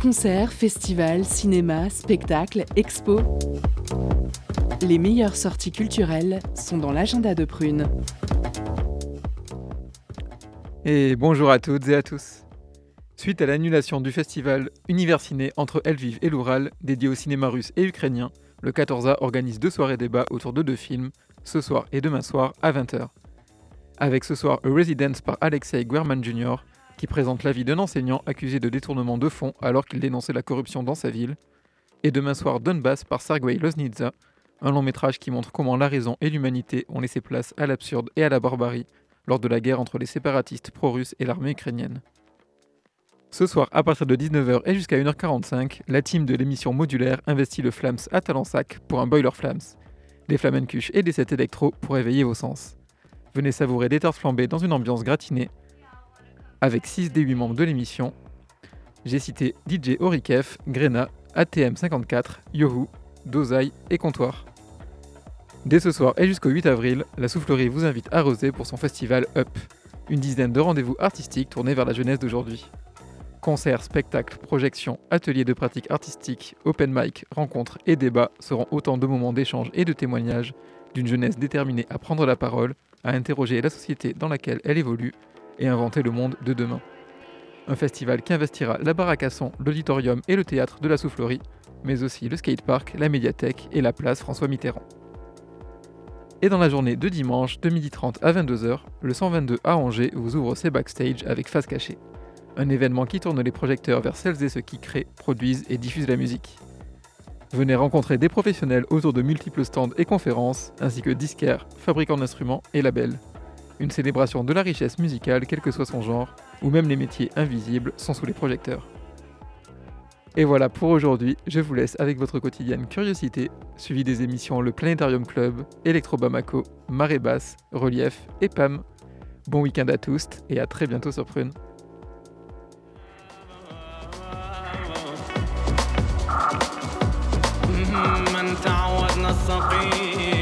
Concerts, festivals, cinéma, spectacles, expos. Les meilleures sorties culturelles sont dans l'agenda de Prune. Et bonjour à toutes et à tous. Suite à l'annulation du festival Universiné entre Elviv et l'Oural, dédié au cinéma russe et ukrainien, le 14A organise deux soirées débats autour de deux films, ce soir et demain soir à 20h. Avec ce soir A Residence par Alexei Guerman Jr., qui présente l'avis d'un enseignant accusé de détournement de fonds alors qu'il dénonçait la corruption dans sa ville, et demain soir Donbass par Sergei Loznitsa, un long métrage qui montre comment la raison et l'humanité ont laissé place à l'absurde et à la barbarie lors de la guerre entre les séparatistes pro-russes et l'armée ukrainienne. Ce soir, à partir de 19h et jusqu'à 1h45, la team de l'émission modulaire investit le Flams à Talensac pour un boiler Flams, des flamencuches et des sets électro pour éveiller vos sens. Venez savourer des tartes flambées dans une ambiance gratinée avec 6 des 8 membres de l'émission. J'ai cité DJ Orikef, Grena, ATM54, Yohu, Dozai et Comptoir. Dès ce soir et jusqu'au 8 avril, la Soufflerie vous invite à Rosé pour son festival Up, une dizaine de rendez-vous artistiques tournés vers la jeunesse d'aujourd'hui. Concerts, spectacles, projections, ateliers de pratique artistique, open mic, rencontres et débats seront autant de moments d'échange et de témoignages d'une jeunesse déterminée à prendre la parole, à interroger la société dans laquelle elle évolue et inventer le monde de demain. Un festival qui investira la baraque à l'auditorium et le théâtre de la Soufflerie, mais aussi le skatepark, la médiathèque et la place François Mitterrand. Et dans la journée de dimanche de 12h30 à 22h, le 122 à Angers vous ouvre ses backstage avec Face Cachée. Un événement qui tourne les projecteurs vers celles et ceux qui créent, produisent et diffusent la musique. Venez rencontrer des professionnels autour de multiples stands et conférences, ainsi que disquaires, fabricants d'instruments et labels une célébration de la richesse musicale, quel que soit son genre, ou même les métiers invisibles sont sous les projecteurs. Et voilà pour aujourd'hui, je vous laisse avec votre quotidienne curiosité, suivi des émissions Le Planétarium Club, Electro Bamako, Marée Basse, Relief et PAM. Bon week-end à tous et à très bientôt sur Prune. الصقيع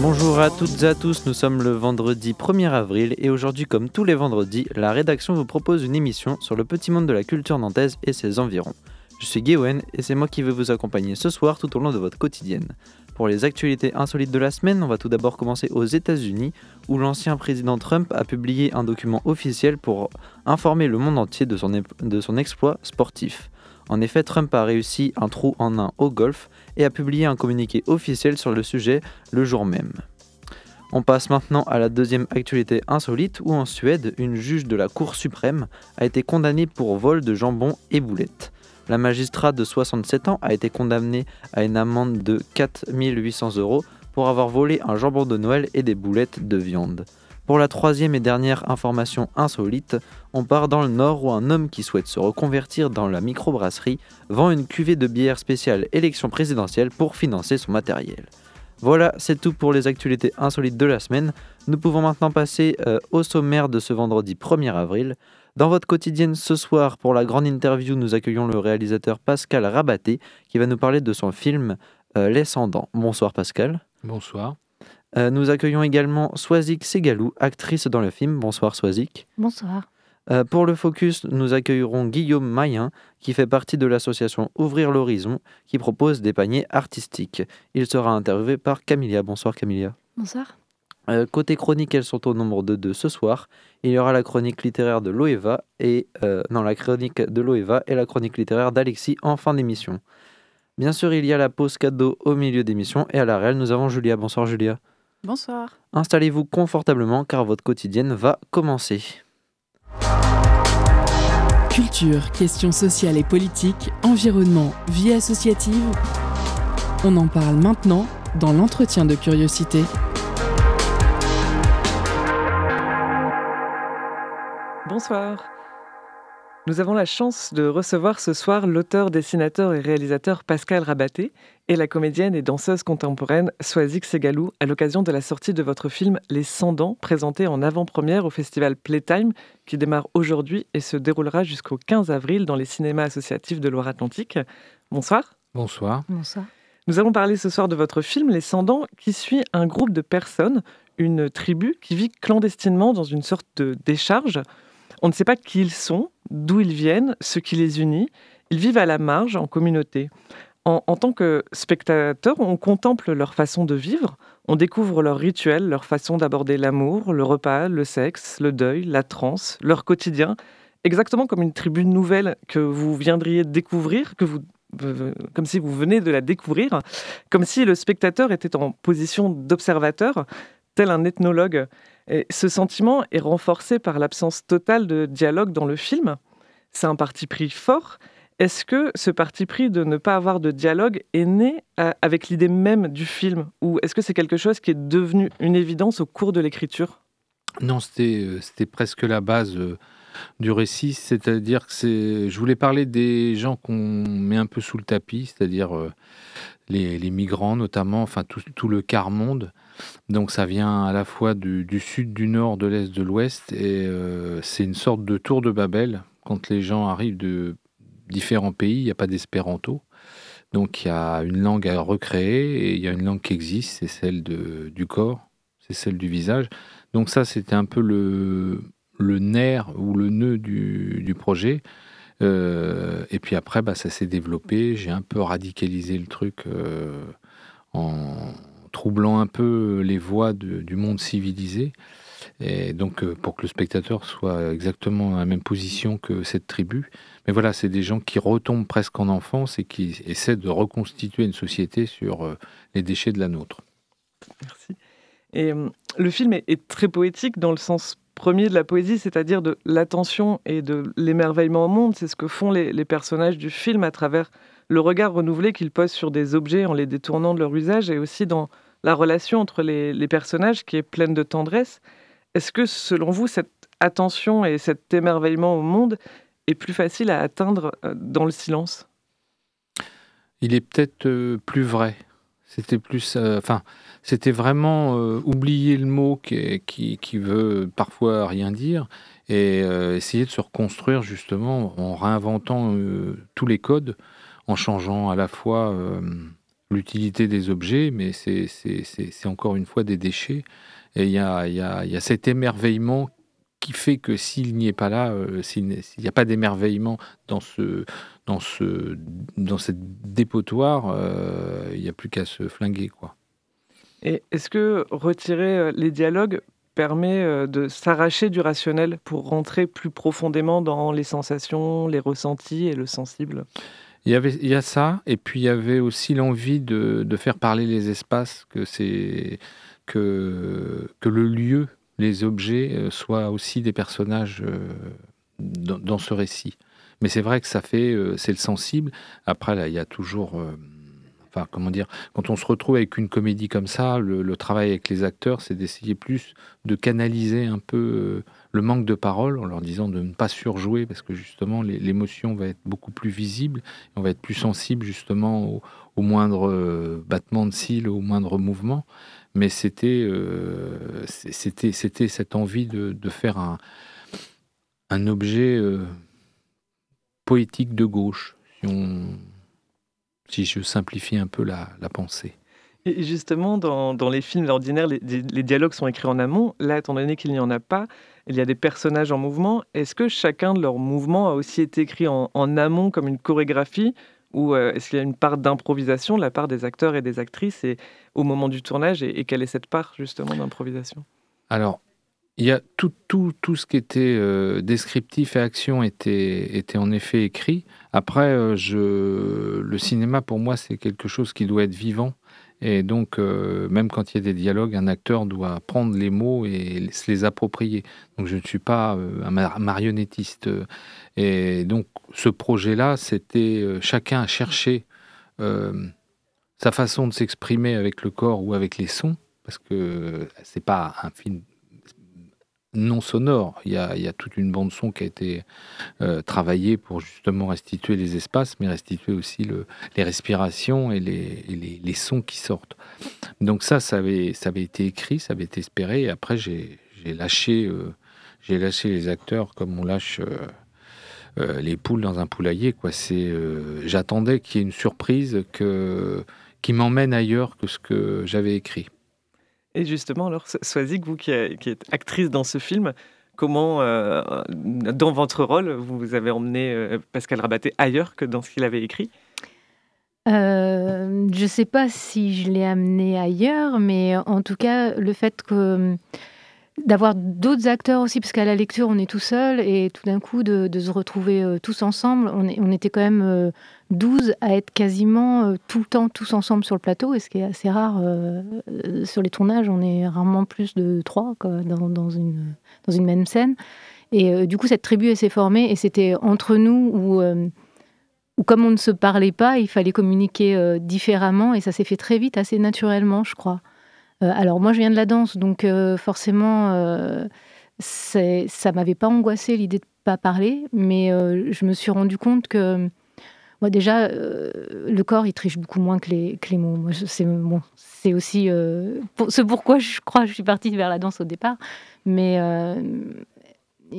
Bonjour à toutes et à tous, nous sommes le vendredi 1er avril et aujourd'hui comme tous les vendredis, la rédaction vous propose une émission sur le petit monde de la culture nantaise et ses environs. Je suis Gwen et c'est moi qui vais vous accompagner ce soir tout au long de votre quotidienne. Pour les actualités insolites de la semaine, on va tout d'abord commencer aux États-Unis, où l'ancien président Trump a publié un document officiel pour informer le monde entier de son, de son exploit sportif. En effet, Trump a réussi un trou en un au golf et a publié un communiqué officiel sur le sujet le jour même. On passe maintenant à la deuxième actualité insolite où en Suède, une juge de la Cour suprême a été condamnée pour vol de jambon et boulettes. La magistrate de 67 ans a été condamnée à une amende de 4800 euros pour avoir volé un jambon de Noël et des boulettes de viande. Pour la troisième et dernière information insolite, on part dans le nord où un homme qui souhaite se reconvertir dans la microbrasserie vend une cuvée de bière spéciale élection présidentielle pour financer son matériel. Voilà, c'est tout pour les actualités insolites de la semaine. Nous pouvons maintenant passer euh, au sommaire de ce vendredi 1er avril. Dans votre quotidienne ce soir, pour la grande interview, nous accueillons le réalisateur Pascal Rabaté qui va nous parler de son film euh, Les Bonsoir Pascal. Bonsoir. Euh, nous accueillons également Swazik Segalou, actrice dans le film. Bonsoir Swazik. Bonsoir. Euh, pour le focus, nous accueillerons Guillaume Mayen, qui fait partie de l'association Ouvrir l'Horizon, qui propose des paniers artistiques. Il sera interviewé par Camilia. Bonsoir Camilia. Bonsoir. Euh, côté chronique, elles sont au nombre de deux ce soir. Il y aura la chronique littéraire de Loeva et non la chronique de Loeva et la chronique littéraire d'Alexis en fin d'émission. Bien sûr, il y a la pause cadeau au milieu d'émission et à la réelle, nous avons Julia. Bonsoir Julia. Bonsoir. Installez-vous confortablement car votre quotidienne va commencer. Culture, questions sociales et politiques, environnement, vie associative. On en parle maintenant dans l'entretien de curiosité. Bonsoir. Nous avons la chance de recevoir ce soir l'auteur, dessinateur et réalisateur Pascal Rabaté et la comédienne et danseuse contemporaine Swazik Segalou à l'occasion de la sortie de votre film Les 100 dents, présenté en avant-première au festival Playtime qui démarre aujourd'hui et se déroulera jusqu'au 15 avril dans les cinémas associatifs de Loire-Atlantique. Bonsoir. Bonsoir. Bonsoir. Nous allons parler ce soir de votre film Les 100 dents qui suit un groupe de personnes, une tribu qui vit clandestinement dans une sorte de décharge on ne sait pas qui ils sont, d'où ils viennent, ce qui les unit. Ils vivent à la marge, en communauté. En, tant que spectateur, on contemple leur façon de vivre, on découvre leurs rituels, leur façon d'aborder l'amour, le repas, le sexe, le deuil, la transe, leur quotidien, exactement comme une tribu nouvelle que vous viendriez découvrir, que vous comme si vous venez de la découvrir, comme si le spectateur était en position d'observateur, tel un ethnologue et ce sentiment est renforcé par l'absence totale de dialogue dans le film. C'est un parti pris fort. Est-ce que ce parti pris de ne pas avoir de dialogue est né euh, avec l'idée même du film? Ou est-ce que c'est quelque chose qui est devenu une évidence au cours de l'écriture? Non, c'était euh, presque la base euh, du récit. C'est-à-dire que je voulais parler des gens qu'on met un peu sous le tapis, c'est-à-dire les, migrants notamment, enfin tout, tout le quart monde. Donc ça vient à la fois du, sud, du nord, de l'est, de l'ouest, et euh, c'est une sorte de tour de Babel. Quand les gens arrivent de différents pays, il n'y a pas d'espéranto. Donc il y a une langue à recréer, et il y a une langue qui existe, c'est celle du corps, c'est celle du visage. Donc ça, c'était un peu le, nerf ou le nœud du, projet. Euh, et puis après, bah, ça s'est développé. J'ai un peu radicalisé le truc euh, en, troublant un peu les voies du monde civilisé. Et donc, euh, pour que le spectateur soit exactement dans la même position que cette tribu. Mais voilà, c'est des gens qui retombent presque en enfance et qui essaient de reconstituer une société sur euh, les déchets de la nôtre. Merci. Et euh, le film est, très poétique dans le sens premier de la poésie, c'est-à-dire de l'attention et de l'émerveillement au monde. C'est ce que font les, personnages du film à travers le regard renouvelé qu'il pose sur des objets en les détournant de leur usage et aussi dans la relation entre les, personnages qui est pleine de tendresse. Est-ce que selon vous, cette attention et cet émerveillement au monde est plus facile à atteindre euh, dans le silence? Il est peut-être euh, plus vrai. C'était plus, euh, c'était vraiment oublier le mot qui, veut parfois rien dire et essayer de se reconstruire justement en réinventant tous les codes, en changeant à la fois l'utilité des objets, mais c'est encore une fois des déchets. Et il y a, y, a, y a, cet émerveillement qui fait que s'il n'y est pas là, euh, s'il n'y a pas d'émerveillement dans ce, dans ce, dans cette dépotoir, euh, il n'y a plus qu'à se flinguer, quoi. Et est-ce que retirer euh, les dialogues permet de s'arracher du rationnel pour rentrer plus profondément dans les sensations, les ressentis et le sensible? Il y, avait, il y a ça, et puis il y avait aussi l'envie de, de faire parler les espaces, que, c'est, que, que le lieu, les objets, euh, soient aussi des personnages euh, dans, ce récit. Mais c'est vrai que ça fait, euh, c'est le sensible. Après, là, il y a toujours enfin comment dire, quand on se retrouve avec une comédie comme ça, le travail avec les acteurs, c'est d'essayer plus de canaliser un peu le manque de parole en leur disant de ne pas surjouer parce que justement l'émotion va être beaucoup plus visible, on va être plus sensible justement au, moindre euh, battement de cils, au moindre mouvement. Mais c'était euh, c'était c'était cette envie de, faire un, un objet euh, poétique de gauche, si je simplifie un peu la, la pensée. Et justement, dans, dans les films ordinaires, les, les, dialogues sont écrits en amont. Là, étant donné qu'il n'y en a pas, il y a des personnages en mouvement. Est-ce que chacun de leurs mouvements a aussi été écrit en, amont comme une chorégraphie ou euh, est-ce qu'il y a une part d'improvisation de la part des acteurs et des actrices et, au moment du tournage et, quelle est cette part justement d'improvisation? Alors, il y a tout, tout, tout ce qui était euh, descriptif et action était, était en effet écrit. Après, euh, le cinéma pour moi c'est quelque chose qui doit être vivant et donc, euh, même quand il y a des dialogues, un acteur doit prendre les mots et se les approprier. Donc, je ne suis pas euh, un marionnettiste. Et donc, ce projet-là, c'était euh, chacun a cherché sa façon de s'exprimer avec le corps ou avec les sons, parce que c'est pas un film non sonore. Il y, a, toute une bande son qui a été euh, travaillée pour justement restituer les espaces, mais restituer aussi les respirations et les, sons qui sortent. Donc ça, ça avait, été écrit, ça avait été espéré. Et après, j'ai lâché, euh, lâché les acteurs comme on lâche euh, les poules dans un poulailler. Quoi. C'est, j'attendais qu'il y ait une surprise que, qui m'emmène ailleurs que ce que j'avais écrit. Et justement, alors, Swazik, vous qui, êtes actrice dans ce film, comment, euh, dans votre rôle, vous avez emmené euh, Pascal Rabaté ailleurs que dans ce qu'il avait écrit? Euh, Je ne sais pas si je l'ai amené ailleurs, mais en tout cas, le fait que d'avoir d'autres acteurs aussi, parce qu'à la lecture, on est tout seul, et tout d'un coup, de, se retrouver euh, tous ensemble. On, était quand même 12 euh, à être quasiment euh, tout le temps tous ensemble sur le plateau, et ce qui est assez rare sur les tournages, on est rarement plus de trois dans, dans, une, même scène. Et du coup, cette tribu, s'est formée, et c'était entre nous où, comme on ne se parlait pas, il fallait communiquer différemment, et ça s'est fait très vite, assez naturellement, je crois. Euh, alors moi, je viens de la danse, donc euh, forcément, euh, ça m'avait pas angoissé l'idée de pas parler, mais je me suis rendu compte que moi déjà, le corps, il triche beaucoup moins que les, mots. C'est bon, c'est aussi pour, ce pourquoi je crois que je suis partie vers la danse au départ. Mais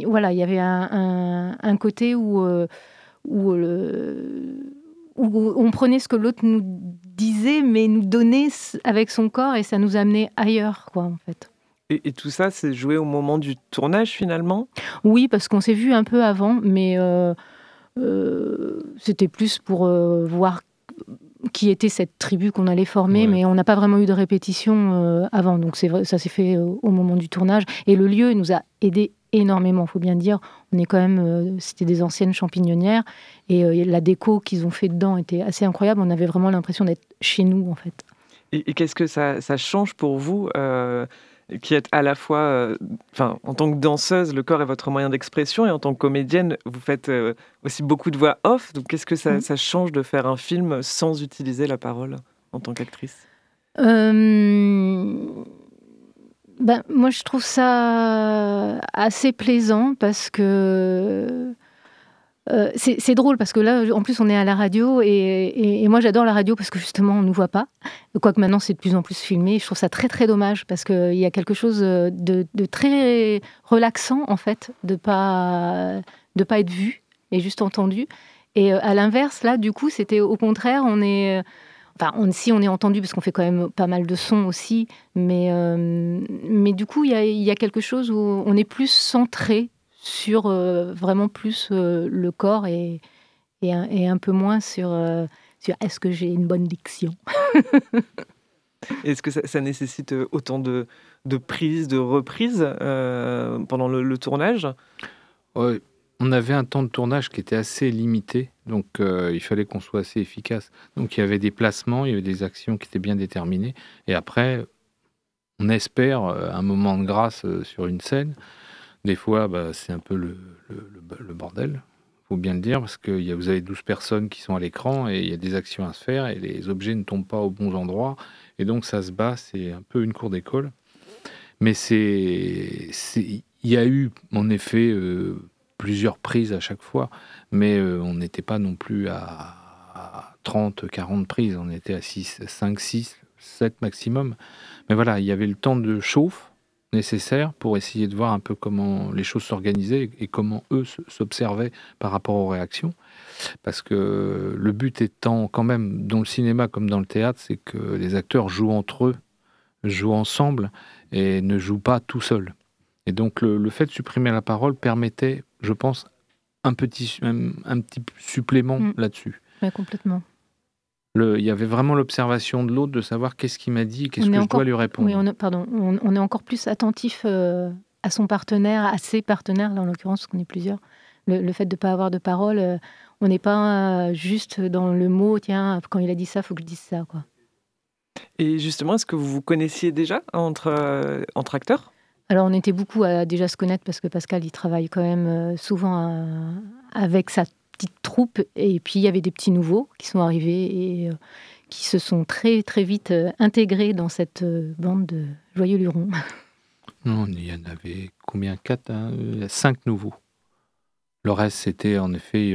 voilà, il y avait un, un côté où, où le où on prenait ce que l'autre nous disait, mais nous donnait avec son corps et ça nous amenait ailleurs, quoi, en fait. Et, tout ça, c'est joué au moment du tournage finalement? Oui, parce qu'on s'est vu un peu avant, mais euh, euh, c'était plus pour euh, voir qui était cette tribu qu'on allait former, mais on n'a pas vraiment eu de répétition avant. Donc c'est ça s'est fait au moment du tournage. Et le lieu nous a aidé énormément, faut bien dire. On est quand même, euh, c'était des anciennes champignonnières et euh, la déco qu'ils ont fait dedans était assez incroyable. On avait vraiment l'impression d'être chez nous en fait. Et, qu'est-ce que ça, change pour vous euh, qui êtes à la fois, euh, enfin, en tant que danseuse, le corps est votre moyen d'expression, et en tant que comédienne, vous faites euh, aussi beaucoup de voix off. Donc, qu'est-ce que ça, Mhm. ça change de faire un film sans utiliser la parole en tant qu'actrice? Euh, ben, moi, je trouve ça assez plaisant parce que euh, c'est drôle parce que là, en plus, on est à la radio et, moi, j'adore la radio parce que justement, on ne nous voit pas. Quoique maintenant, c'est de plus en plus filmé. Je trouve ça très, très dommage parce qu'il y a quelque chose de, très relaxant, en fait, de pas, de pas être vu et juste entendu. Et euh, à l'inverse, là, du coup, c'était au contraire, on est. Enfin, on, si on est entendu, parce qu'on fait quand même pas mal de sons aussi, mais, euh, mais du coup, il y a, il y a quelque chose où on est plus centré sur euh, vraiment plus euh, le corps et, et, un, et un peu moins sur, euh, sur est-ce que j'ai une bonne diction. Est-ce que ça, ça nécessite autant de, de prises, de reprises euh, pendant le, le tournage? Ouais, on avait un temps de tournage qui était assez limité, donc euh, il fallait qu'on soit assez efficace. Donc il y avait des placements, il y avait des actions qui étaient bien déterminées, et après, on espère euh, un moment de grâce euh, sur une scène. Des fois, bah, c'est un peu le, bordel, faut bien le dire, parce que y a- vous avez 12 personnes qui sont à l'écran et il y a des actions à se faire et les objets ne tombent pas aux bons endroits, et donc ça se bat, c'est un peu une cour d'école. Mais c'est, il y a eu en effet plusieurs prises à chaque fois, mais euh, on n'était pas non plus à, à 30, 40 prises, on était à 6, 5, 6, 7 maximum. Mais voilà, il y avait le temps de chauffe nécessaire pour essayer de voir un peu comment les choses s'organisaient et comment eux s'observaient par rapport aux réactions. Parce que le but étant quand même, dans le cinéma comme dans le théâtre, c'est que les acteurs jouent entre eux, jouent ensemble et ne jouent pas tout seuls. Et donc le fait de supprimer la parole permettait, je pense, un petit, un, un petit supplément Mm. là-dessus. Ouais, complètement. Le- Il y avait vraiment l'observation de l'autre, de savoir qu'est-ce qu'il m'a dit, qu'est-ce On que est je encore- dois lui répondre. Oui, on, est- pardon, on, on est encore plus attentif euh, à son partenaire, à ses partenaires, là en l'occurrence, parce qu'on est plusieurs. Le, le fait de ne pas avoir de parole, euh, on n'est pas euh, juste dans le mot, tiens, quand il a dit ça, il faut que je dise ça. Quoi. Et justement, est-ce que vous vous connaissiez déjà entre, euh, entre acteurs? Alors on était beaucoup à déjà se connaître parce que Pascal, il travaille quand même euh, souvent avec sa petite troupe. Et puis il y avait des petits nouveaux qui sont arrivés et euh, qui se sont très très vite euh, intégrés dans cette bande de joyeux lurons. Non, il y en avait combien? Quatre hein, Cinq nouveaux. Le reste, c'était en effet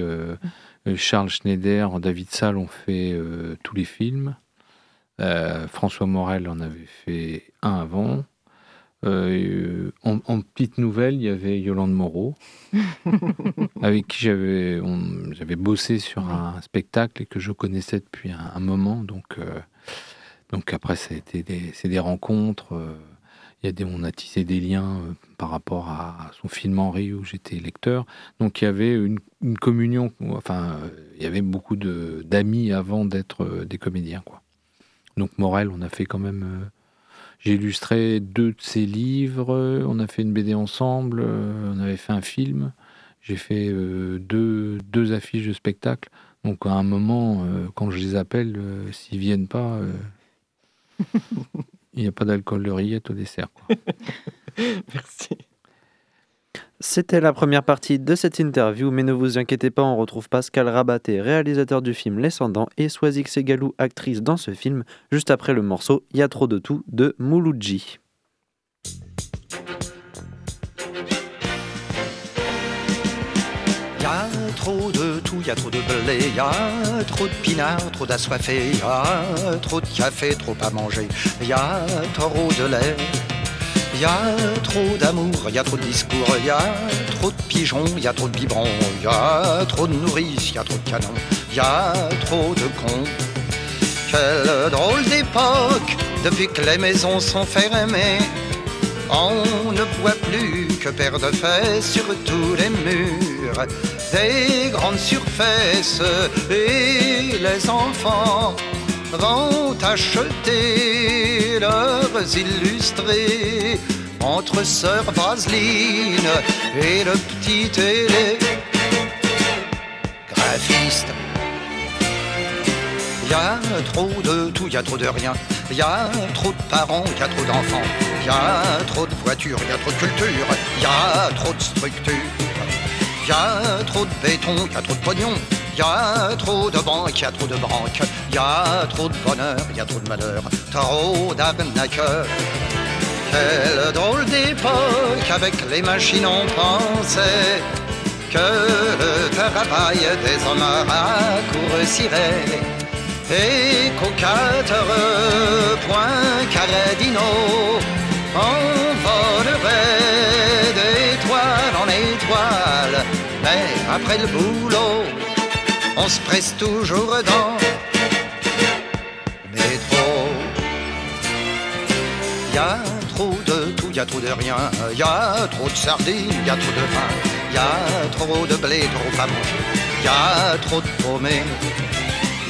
Charles Schneider, David Salle ont fait tous les films. François Morel en avait fait un avant. Euh, en, en petite nouvelle, il y avait Yolande Moreau, avec qui j'avais on- j'avais bossé sur un spectacle et que je connaissais depuis un, un moment. Donc, euh, donc après, des, c'est des rencontres. euh, il y a des, on a tissé des liens euh, par rapport à son film Henri où j'étais lecteur. Donc il y avait une, une communion. Enfin, il y avait beaucoup de d'amis avant d'être des comédiens, quoi. Donc Morel, on a fait quand même. J'ai illustré deux de ses livres. euh, On a fait une BD ensemble. euh, On avait fait un film. J'ai fait euh, deux, deux affiches de spectacle. Donc à un moment, quand je les appelle, s'ils viennent pas, il n'y a pas d'alcool de rillette au dessert. quoi. Merci. C'était la première partie de cette interview, mais ne vous inquiétez pas, on retrouve Pascal Rabaté, réalisateur du film Les Cendants, et Swazik Segalou, actrice dans ce film, juste après le morceau Y a trop de tout de Mouloudji. Y a trop de tout, y a trop de blé, y a trop de pinards, trop d'assoiffés, y a trop de café, trop à manger, y a trop de lait. Y a trop d'amour, y a trop de discours, y a trop de pigeons, y a trop de biberons, y a trop de nourrices, y a trop de canons, y a trop de cons. Quelle drôle d'époque, depuis que les maisons sont fermées. On ne voit plus que paire de fesses sur tous les murs, des grandes surfaces et les enfants vont acheter leurs illustrés entre sœur Vaseline et le petit télé graphiste. Y a trop de tout, y a trop de rien. Y a trop de parents, y a trop d'enfants. Y a trop de voitures, y a trop de culture. Y a trop de structures. Y a trop de béton, y a trop de pognon. Y a trop de banques, y a trop de branques. Y a trop de bonheur, y a trop de malheur. Trop d'arnaqueurs. Quelle drôle d'époque avec les machines on pensait que le travail des hommes raccourcirait et qu'aux quatre points cardinaux on volerait d'étoile en étoile. Mais après le boulot, on se presse toujours dans le métro. Y a trop de tout, y a trop de rien. Y a trop de sardines, y a trop de vin. Y a trop de blé, trop à manger. Y a trop de paumés.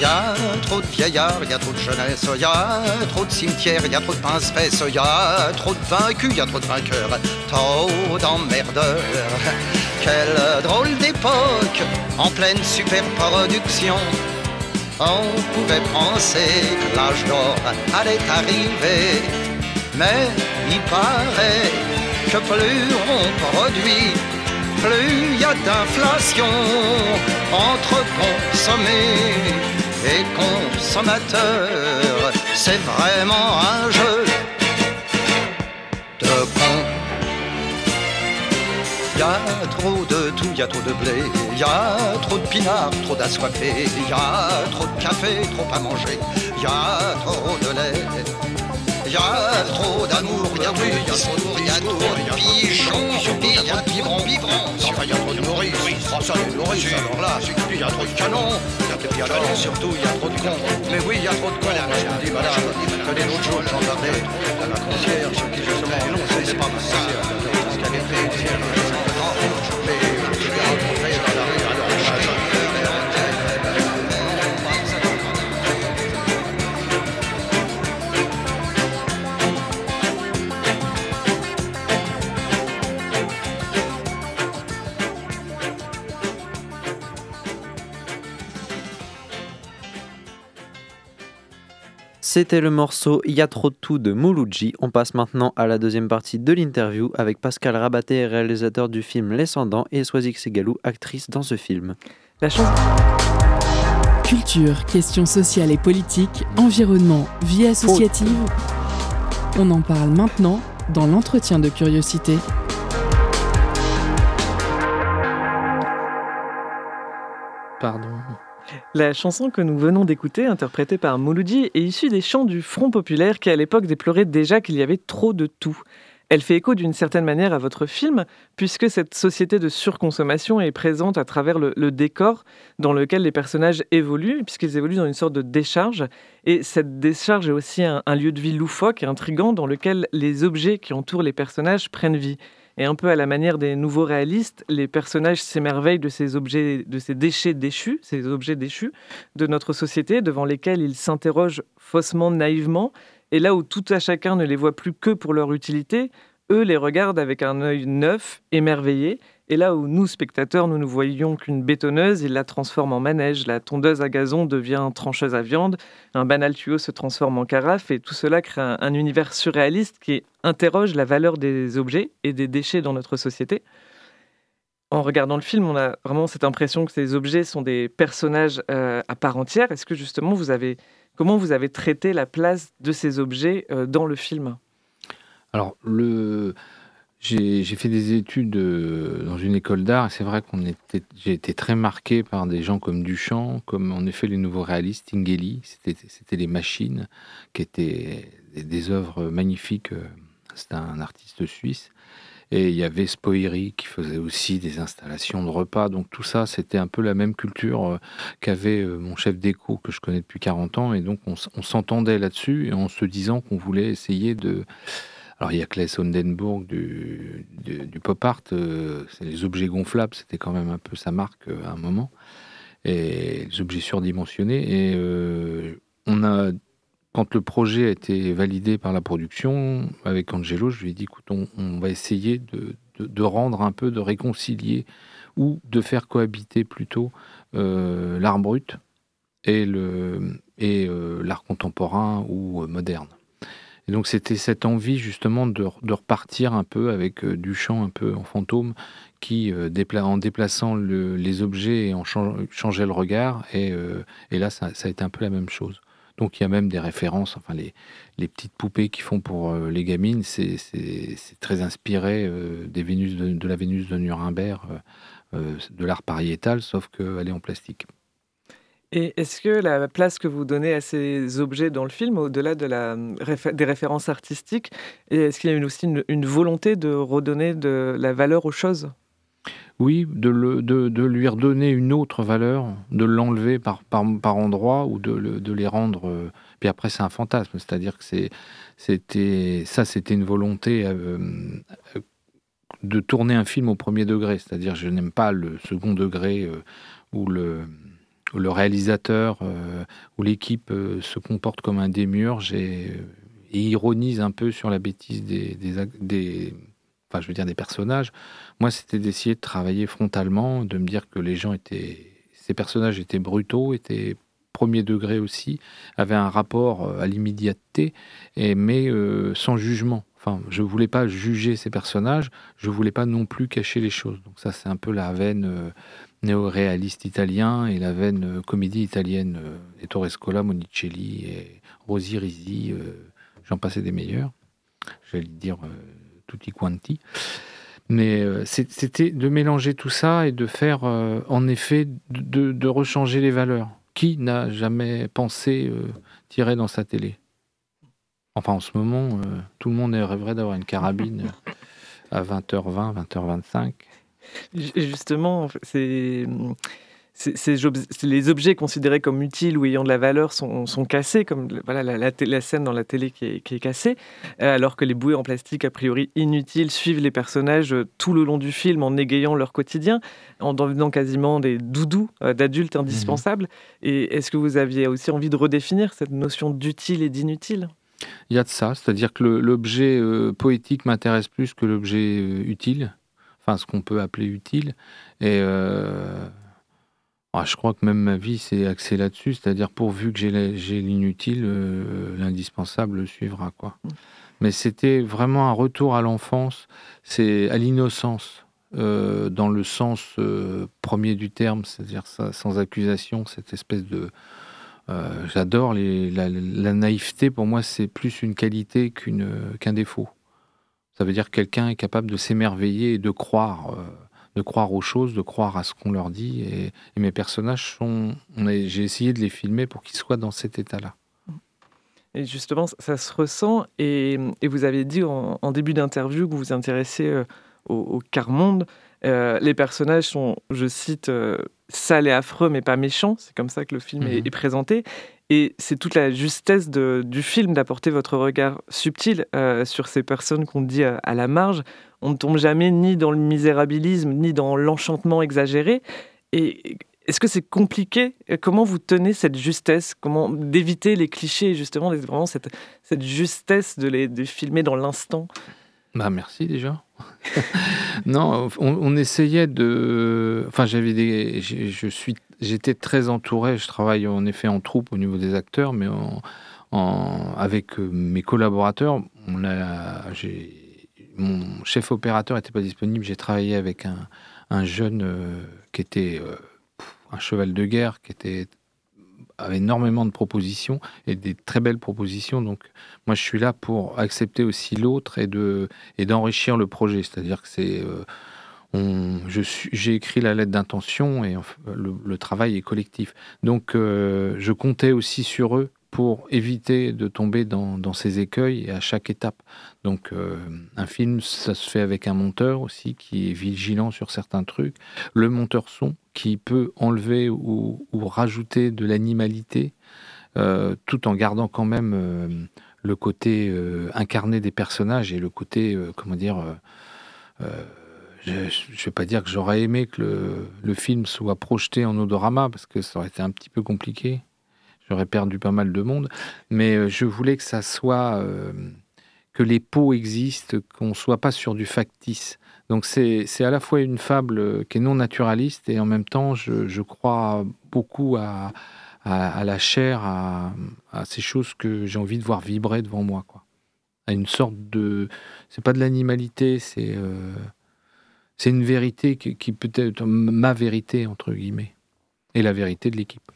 Y a trop de vieillards, y a trop de jeunesse. Y a trop de cimetières, y a trop de pince-fesses. Y a trop de vaincus, y a trop de vainqueurs. Trop d'emmerdeurs. Quelle drôle d'époque, en pleine superproduction. On pouvait penser que l'âge d'or allait arriver. Mais il paraît que plus on produit, plus il y a d'inflation entre consommés et consommateurs. C'est vraiment un jeu de con. Y a trop de tout, y a trop de blé, y a trop de pinards, trop d'assoiffés, y a trop de café, trop à manger, y a trop de lait. Y a trop d'amour, y a trop de discours, y a trop de pigeons, y a trop de vivrants, enfin y a trop de nourrices, oh, ça les nourrices, alors là, y a trop de canons, et puis alors surtout y a trop de cons, mais oui y a trop de cons, je dis madame, tenez l'autre jour j'en parlais à la concierge, qui justement, c'est pas ça, parce qu'elle était, C'était le morceau Y a trop de tout de Mouloudji. On passe maintenant à la deuxième partie de l'interview avec Pascal Rabaté, réalisateur du film L'Ascendant, et Swazik Segalou, actrice dans ce film. La chance Culture, questions sociales et politiques, environnement, vie associative. On en parle maintenant dans l'entretien de curiosité. Pardon. La chanson que nous venons d'écouter, interprétée par Mouloudji, est issue des chants du Front populaire qui à l'époque déplorait déjà qu'il y avait trop de tout. Elle fait écho d'une certaine manière à votre film, puisque cette société de surconsommation est présente à travers le, décor dans lequel les personnages évoluent, puisqu'ils évoluent dans une sorte de décharge. Et cette décharge est aussi un, un lieu de vie loufoque et intrigant dans lequel les objets qui entourent les personnages prennent vie. Et un peu à la manière des nouveaux réalistes, les personnages s'émerveillent de ces objets, de ces déchets déchus, ces objets déchus de notre société, devant lesquels ils s'interrogent faussement, naïvement. Et là où tout à chacun ne les voit plus que pour leur utilité, eux les regardent avec un œil neuf, émerveillé. Et là où nous, spectateurs, nous ne voyons qu'une bétonneuse, ils la transforment en manège. La tondeuse à gazon devient trancheuse à viande. Un banal tuyau se transforme en carafe. Et tout cela crée un, un univers surréaliste qui interroge la valeur des objets et des déchets dans notre société. En regardant le film, on a vraiment cette impression que ces objets sont des personnages euh, à part entière. Est-ce que justement, vous avez, comment vous avez traité la place de ces objets euh, dans le film? Alors, le... j'ai fait des études euh, dans une école d'art c'est vrai qu'on était, j'ai été très marqué par des gens comme Duchamp, comme en effet les nouveaux réalistes, Tinguely, c'était les machines qui étaient des, œuvres magnifiques. euh, C'était un artiste suisse. Et il y avait Spoiri qui faisait aussi des installations de repas. Donc tout ça, c'était un peu la même culture euh, qu'avait mon chef d'éco que je connais depuis 40 ans. Et donc on, on s'entendait là-dessus et en se disant qu'on voulait essayer de... Alors il y a Claes Oldenburg du, du, pop art, euh, les objets gonflables, c'était quand même un peu sa marque euh, à un moment. Et les objets surdimensionnés. Et euh, on a quand le projet a été validé par la production, avec Angelo, je lui ai dit, écoute, on, va essayer de, rendre un peu, de réconcilier ou de faire cohabiter plutôt l'art brut et et l'art contemporain ou moderne. Donc c'était cette envie justement de, repartir un peu avec du chant un peu en fantôme qui, en déplaçant les objets et en changeait le regard. Et, là, ça, a été un peu la même chose. Donc il y a même des références, enfin les, petites poupées qu'ils font pour les gamines, c'est très inspiré Vénus de, la Vénus de Nuremberg, de l'art pariétal, sauf qu'elle est en plastique. Et est-ce que la place que vous donnez à ces objets dans le film, au-delà de la, des références artistiques, est-ce qu'il y a aussi une, volonté de redonner de la valeur aux choses? Oui, de, lui redonner une autre valeur, de l'enlever par, par, endroits ou de, les rendre. Euh, puis après, c'est un fantasme, c'est-à-dire que c'était ça, c'était une volonté. Euh, de tourner un film au premier degré, c'est-à-dire je n'aime pas le second degré euh, ou le, le réalisateur euh, ou l'équipe euh, se comporte comme un démiurge et, et, ironise un peu sur la bêtise des, des, enfin, je veux dire des personnages. Moi, c'était d'essayer de travailler frontalement, de me dire que les gens étaient, ces personnages étaient brutaux, étaient premier degré aussi, avaient un rapport euh, à l'immédiateté, mais sans jugement. Enfin, je voulais pas juger ces personnages, je voulais pas non plus cacher les choses. Donc ça, c'est un peu la veine néo-réaliste italien et la veine euh, comédie italienne euh, Ettore Scola, Monicelli et Rosi Risi, euh, j'en passais des meilleurs, j'allais dire tutti quanti. Mais c'était de mélanger tout ça et de faire, en effet, de, de, rechanger les valeurs. Qui n'a jamais pensé tirer dans sa télé? Enfin, en ce moment, tout le monde rêverait d'avoir une carabine à 20h20, 20h25. Justement, c'est les objets considérés comme utiles ou ayant de la valeur sont, cassés, comme voilà, la, scène dans la télé qui est, cassée, euh, alors que les bouées en plastique, a priori inutiles, suivent les personnages euh, tout le long du film en égayant leur quotidien, en devenant quasiment des doudous euh, d'adultes indispensables. Mmh et est-ce que vous aviez aussi envie de redéfinir cette notion d'utile et d'inutile? Il y a de ça, c'est-à-dire que l'objet poétique m'intéresse plus que l'objet utile enfin ce qu'on peut appeler utile. Et euh, ah, je crois que même ma vie s'est axée là-dessus, c'est-à-dire pourvu que j'ai l'inutile, euh, l'indispensable le suivra. Quoi. Mais c'était vraiment un retour à l'enfance, c'est à l'innocence. Euh, dans le sens premier du terme, c'est-à-dire sans accusation, cette espèce de... J'adore la, naïveté, pour moi c'est plus une qualité qu'un défaut. Ça veut dire que quelqu'un est capable de s'émerveiller et de croire, euh, de croire aux choses, de croire à ce qu'on leur dit. Et, mes personnages sont. J'ai essayé de les filmer pour qu'ils soient dans cet état-là. Et justement, ça se ressent. Et, vous avez dit en, début d'interview que vous vous intéressez euh, au, au quart-monde. Euh, les personnages sont, je cite, sales et affreux, mais pas méchants. C'est comme ça que le film est, mhm. est, présenté. Et c'est toute la justesse du film d'apporter votre regard subtil euh, sur ces personnes qu'on dit à, la marge. On ne tombe jamais ni dans le misérabilisme, ni dans l'enchantement exagéré. Et est-ce que c'est compliqué? Comment vous tenez cette justesse? Comment d'éviter les clichés, justement, vraiment cette, cette justesse de les de filmer dans l'instant? Bah merci déjà. non, on, essayait de. Enfin, j'avais des. Je suis J'étais très entouré, je travaille en effet en troupe au niveau des acteurs, mais en, avec euh, mes collaborateurs, mon chef opérateur n'était pas disponible, j'ai travaillé avec un, un jeune euh, qui était euh, un cheval de guerre, qui était énormément de propositions et des très belles propositions. Donc, moi, je suis là pour accepter aussi l'autre et de et d'enrichir le projet. C'est-à-dire que c'est j'ai écrit la lettre d'intention et le, travail est collectif. Donc euh, je comptais aussi sur eux pour éviter de tomber dans, ces écueils à chaque étape. Donc euh, un film, ça se fait avec un monteur aussi qui est vigilant sur certains trucs. Le monteur son qui peut enlever ou, rajouter de l'animalité euh, tout en gardant quand même le côté incarné des personnages et le côté, comment dire, je ne vais pas dire que j'aurais aimé que le, film soit projeté en odorama, parce que ça aurait été un petit peu compliqué. J'aurais perdu pas mal de monde. Mais euh, je voulais que ça soit. Euh, que les peaux existent, qu'on soit pas sur du factice. Donc c'est à la fois une fable qui est non naturaliste et en même temps, je, crois beaucoup à, à, la chair, à, ces choses que j'ai envie de voir vibrer devant moi, quoi. À une sorte de, c'est pas de l'animalité, c'est euh, c'est une vérité qui, peut être ma vérité entre guillemets et la vérité de l'équipe.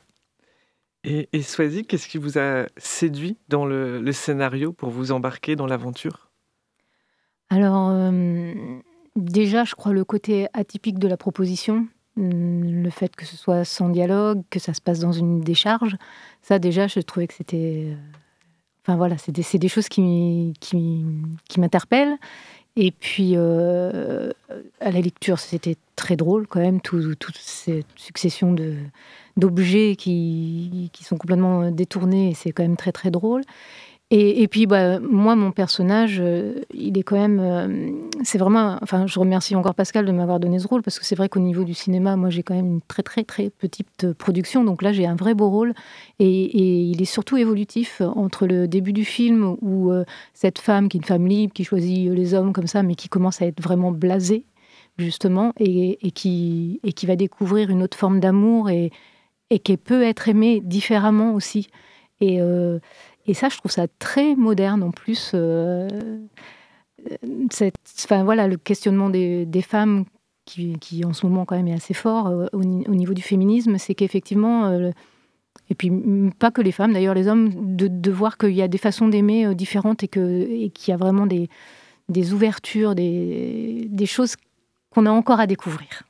Et, et qu'est-ce qui vous a séduit dans le, scénario pour vous embarquer dans l'aventure? Alors, euh, déjà, je crois le côté atypique de la proposition, Hum, le fait que ce soit sans dialogue, que ça se passe dans une décharge, ça déjà, je trouvais que c'était... Euh, enfin voilà, c'est des, choses qui m'interpellent. Et puis, euh, à la lecture, c'était très drôle quand même, toute cette succession d'objets qui, qui, sont complètement détournés, c'est quand même très très drôle. Et, puis, bah, moi, mon personnage, euh, il est quand même. Euh, c'est vraiment. Enfin, je remercie encore Pascal de m'avoir donné ce rôle, parce que c'est vrai qu'au niveau du cinéma, moi, j'ai quand même une très, très, très petite production. Donc là, j'ai un vrai beau rôle. Et, il est surtout évolutif entre le début du film, où euh, cette femme, qui est une femme libre, qui choisit les hommes comme ça, mais qui commence à être vraiment blasée, justement, et, qui, et qui va découvrir une autre forme d'amour et, et qui peut être aimée différemment aussi. Et. Et ça, je trouve ça très moderne en plus. Euh, enfin, voilà, le questionnement des, femmes qui, en ce moment quand même est assez fort euh, au, niveau du féminisme, c'est qu'effectivement, euh, et puis pas que les femmes, d'ailleurs les hommes, de, voir qu'il y a des façons d'aimer différentes et qu'il y a vraiment des, ouvertures, des choses qu'on a encore à découvrir.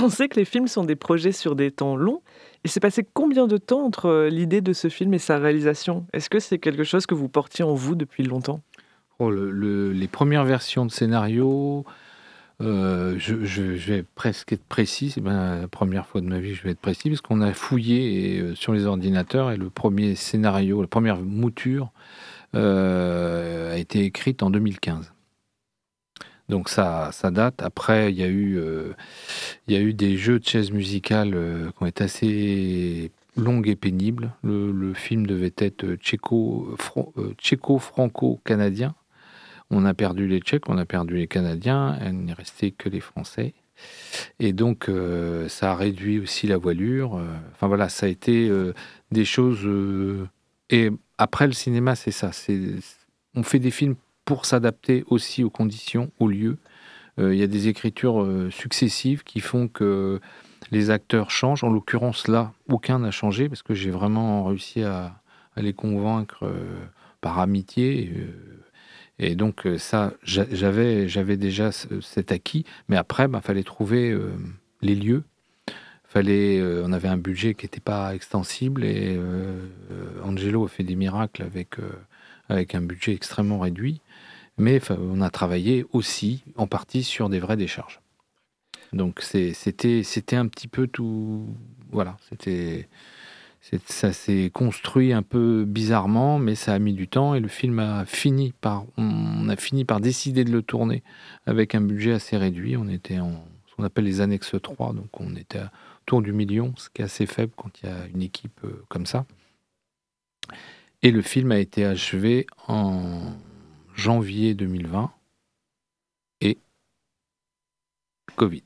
on sait que les films sont des projets sur des temps longs. Il s'est passé combien de temps entre euh, l'idée de ce film et sa réalisation? Est-ce que c'est quelque chose que vous portiez en vous depuis longtemps? Oh, Les premières versions de scénario, euh, je, vais presque être précis, c'est la première fois de ma vie que je vais être précis, parce qu'on a fouillé euh, sur les ordinateurs et le premier scénario, la première mouture a été écrite en 2015. Donc ça, ça date. Après, il y a eu, euh, y a eu des jeux de chaises musicales euh, qui ont été assez longues et pénibles. Le, film devait être tchéco-franco-canadien. On a perdu les Tchèques, on a perdu les Canadiens, il n'est resté que les Français. Et donc, euh, ça a réduit aussi la voilure. Enfin voilà, ça a été des choses. et après, le cinéma, c'est ça. On fait des films pour s'adapter aussi aux conditions, aux lieux. Euh, il y a des écritures euh, successives qui font que les acteurs changent. En l'occurrence, là, aucun n'a changé parce que j'ai vraiment réussi à, les convaincre euh, par amitié. et donc, ça, j'avais, déjà cet acquis. Mais après, il bah, fallait trouver les lieux. Fallait, on avait un budget qui n'était pas extensible et Angelo a fait des miracles avec un budget extrêmement réduit mais on a travaillé aussi en partie sur des vraies décharges. Donc c'était un petit peu tout. Voilà, ça s'est construit un peu bizarrement, mais ça a mis du temps et le film a fini par on a fini par décider de le tourner avec un budget assez réduit. On était en ce qu'on appelle les annexes 3, donc on était autour du million, ce qui est assez faible quand il y a une équipe euh, comme ça. Et le film a été achevé en janvier 2020 et Covid.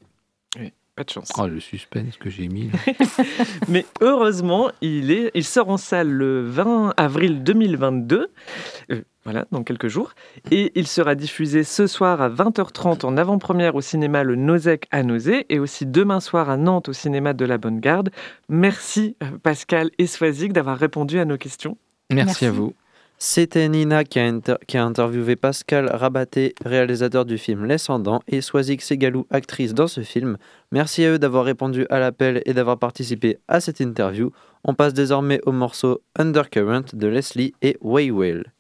Oui, pas de chance. Oh, le suspense que j'ai mis. Mais heureusement, il, est, il sort en salle le 20 avril 2022. Euh, voilà, dans quelques jours. Et il sera diffusé ce soir à 20h30 en avant-première au cinéma Le Nosec à Nausée et aussi demain soir à Nantes au cinéma de la Bonne Garde. Merci euh, Pascal et Swazik d'avoir répondu à nos questions. Merci. à vous. C'était Nina qui a, interviewé Pascal Rabaté, réalisateur du film L'Ascendant, et Swazik Segalou, actrice dans ce film. Merci à eux d'avoir répondu à l'appel et d'avoir participé à cette interview. On passe désormais au morceau Undercurrent de Leslie et Waywell.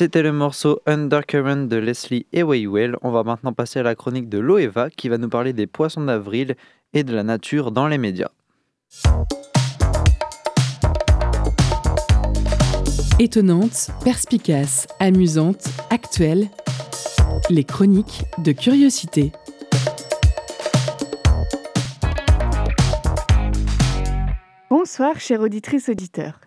C'était le morceau Undercurrent de Leslie Ewaywell. On va maintenant passer à la chronique de Loeva qui va nous parler des poissons d'avril et de la nature dans les médias. Étonnante, perspicace, amusante, actuelle, les chroniques de curiosité. Bonsoir, chère auditrice auditeur.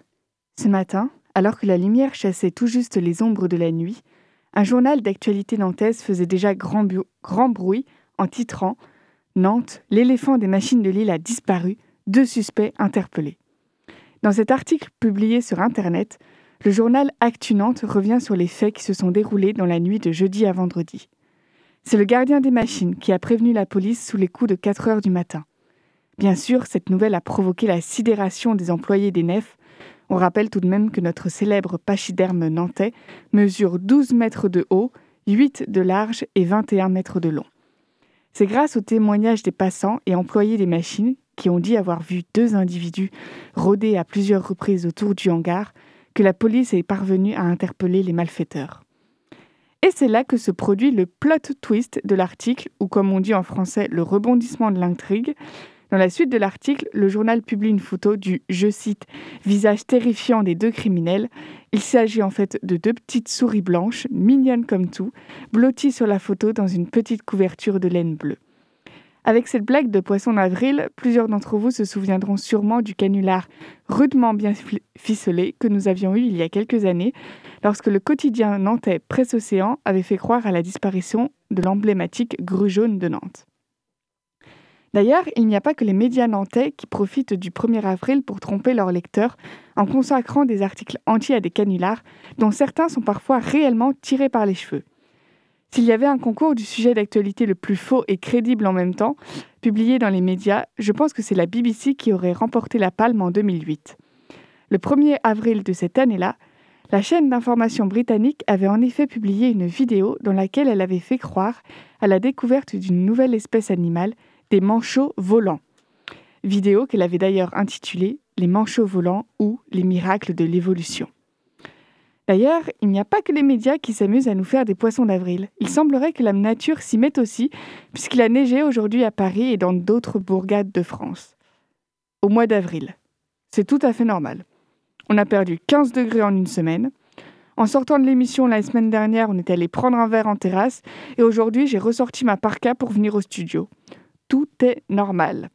Ce matin, alors que la lumière chassait tout juste les ombres de la nuit, un journal d'actualité nantaise faisait déjà grand, bruit en titrant Nantes, l'éléphant des machines de l'île a disparu, deux suspects interpellés. Dans cet article publié sur Internet, le journal Actu Nantes revient sur les faits qui se sont déroulés dans la nuit de jeudi à vendredi. C'est le gardien des machines qui a prévenu la police sous les coups de 4 heures du matin. Bien sûr, cette nouvelle a provoqué la sidération des employés des nefs. On rappelle tout de même que notre célèbre pachyderme nantais mesure 12 mètres de haut, 8 de large et 21 mètres de long. C'est grâce aux témoignages des passants et employés des machines qui ont dit avoir vu deux individus rôder à plusieurs reprises autour du hangar que la police est parvenue à interpeller les malfaiteurs. Et c'est là que se produit le plot twist de l'article, ou comme on dit en français, le rebondissement de l'intrigue. Dans la suite de l'article, le journal publie une photo du, je cite, visage terrifiant des deux criminels. Il s'agit en fait de deux petites souris blanches, mignonnes comme tout, blotties sur la photo dans une petite couverture de laine bleue. Avec cette blague de poisson d'avril, plusieurs d'entre vous se souviendront sûrement du canular rudement bien ficelé que nous avions eu il y a quelques années, lorsque le quotidien nantais Presse Océan avait fait croire à la disparition de l'emblématique grue jaune de Nantes. D'ailleurs, il n'y a pas que les médias nantais qui profitent du 1er avril pour tromper leurs lecteurs en consacrant des articles entiers à des canulars dont certains sont parfois réellement tirés par les cheveux. S'il y avait un concours du sujet d'actualité le plus faux et crédible en même temps, publié dans les médias, je pense que c'est la BBC qui aurait remporté la palme en 2008. Le 1er avril de cette année-là, la chaîne d'information britannique avait en effet publié une vidéo dans laquelle elle avait fait croire à la découverte d'une nouvelle espèce animale des manchots volants. Vidéo qu'elle avait d'ailleurs intitulée Les manchots volants ou les miracles de l'évolution. D'ailleurs, il n'y a pas que les médias qui s'amusent à nous faire des poissons d'avril. Il semblerait que la nature s'y mette aussi, puisqu'il a neigé aujourd'hui à Paris et dans d'autres bourgades de France. Au mois d'avril. C'est tout à fait normal. On a perdu 15 degrés en une semaine. En sortant de l'émission la semaine dernière, on est allé prendre un verre en terrasse et aujourd'hui, j'ai ressorti ma parka pour venir au studio tout est normal.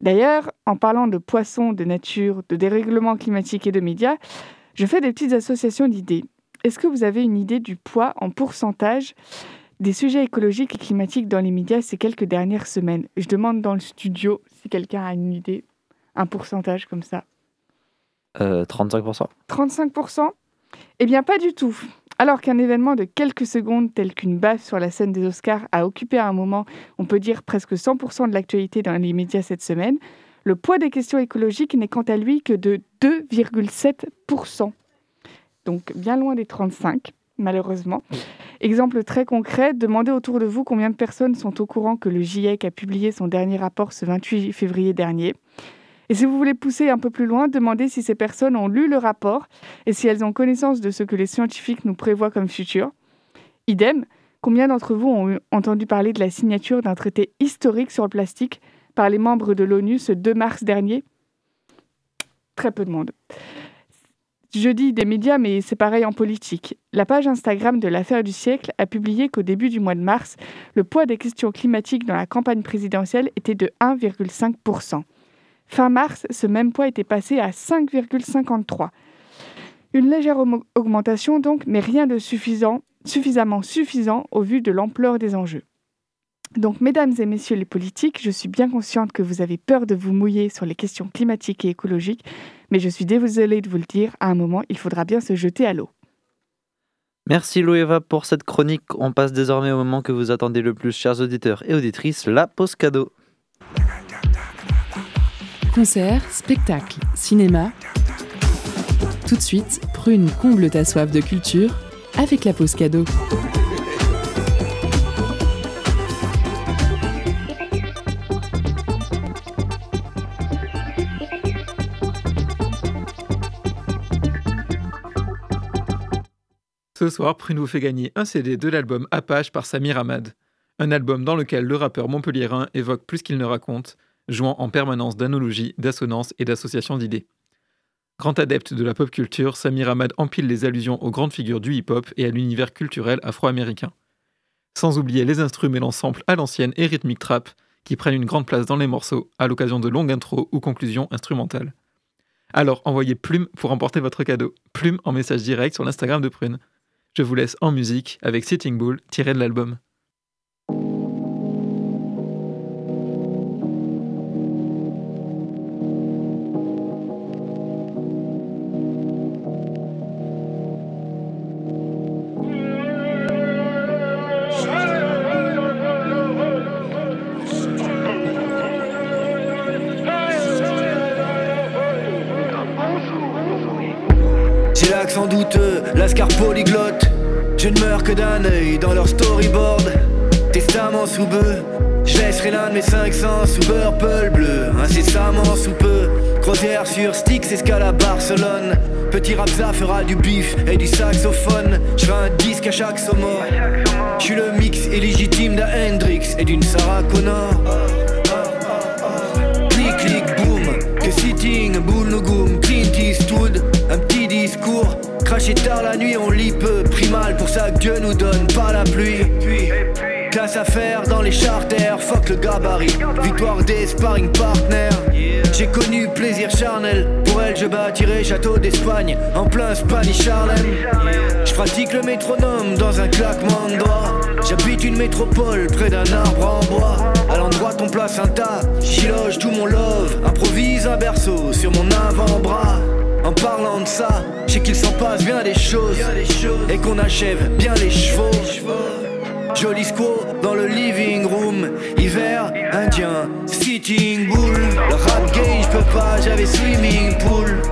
D'ailleurs, en parlant de poissons, de nature, de dérèglement climatique et de médias, je fais des petites associations d'idées. Est-ce que vous avez une idée du poids en pourcentage des sujets écologiques et climatiques dans les médias ces quelques dernières semaines? Je demande dans le studio si quelqu'un a une idée, un pourcentage comme ça. 35% 35% Eh bien, pas du tout. Alors qu'un événement de quelques secondes tel qu'une baffe sur la scène des Oscars a occupé à un moment, on peut dire presque 100% de l'actualité dans les médias cette semaine, le poids des questions écologiques n'est quant à lui que de 2,7%. Donc bien loin des 35, malheureusement. Exemple très concret, demandez autour de vous combien de personnes sont au courant que le GIEC a publié son dernier rapport ce 28 février dernier. Et si vous voulez pousser un peu plus loin, demandez si ces personnes ont lu le rapport et si elles ont connaissance de ce que les scientifiques nous prévoient comme futur. Idem, combien d'entre vous ont entendu parler de la signature d'un traité historique sur le plastique par les membres de l'ONU ce 2 mars dernier? Très peu de monde. Je dis des médias, mais c'est pareil en politique. La page Instagram de l'affaire du siècle a publié qu'au début du mois de mars, le poids des questions climatiques dans la campagne présidentielle était de 1,5%. Fin mars, ce même poids était passé à 5,53. Une légère augmentation donc, mais rien de suffisant, suffisamment suffisant au vu de l'ampleur des enjeux. Donc, mesdames et messieurs les politiques, je suis bien consciente que vous avez peur de vous mouiller sur les questions climatiques et écologiques, mais je suis désolée de vous le dire, à un moment, il faudra bien se jeter à l'eau. Merci Loeva pour cette chronique. On passe désormais au moment que vous attendez le plus, chers auditeurs et auditrices, la pause cadeau. Concerts, spectacles, cinéma. Tout de suite, Prune comble ta soif de culture avec la pause cadeau. Ce soir, Prune vous fait gagner un CD de l'album Apache par Samir Ahmad. Un album dans lequel le rappeur montpelliérain évoque plus qu'il ne raconte, jouant en permanence d'analogies, d'assonances et d'associations d'idées. Grand adepte de la pop culture, Samir Ahmad empile les allusions aux grandes figures du hip-hop et à l'univers culturel afro-américain. Sans oublier les instruments mêlant samples à l'ancienne et rythmique trap, qui prennent une grande place dans les morceaux à l'occasion de longues intros ou conclusions instrumentales. Alors envoyez Plume pour emporter votre cadeau. Plume en message direct sur l'Instagram de Prune. Je vous laisse en musique avec Sitting Bull tiré de l'album. Testament sous bœuf, je laisserai l'un de mes 500 sous purple bleu. Incessamment sous peu, croisière sur Styx, escale à Barcelone. Petit rapsa fera du bif et du saxophone. Je un disque à chaque saumon. Je suis le mix illégitime d'un Hendrix et d'une Sarah Connor. Clic, clic, boom, que sitting, boule, no goom, Clint Eastwood. Craché tard la nuit, on lit peu, primal pour ça que nous donne pas la pluie. Classe à faire dans les charters, fuck le gabarit. Victoire des sparring partners. J'ai connu plaisir charnel, pour elle je bâtirai château d'Espagne en plein Spanish Harlem. Je pratique le métronome dans un claquement de doigts. J'habite une métropole près d'un arbre en bois. À l'endroit ton place un tas, j'y loge tout mon love. Improvise un berceau sur mon avant-bras. En parlant de ça, je sais qu'il s'en passe bien des choses et qu'on achève bien les chevaux. Joli squat dans le living room, hiver indien, sitting bull. Le rap game, je peux pas, j'avais swimming pool.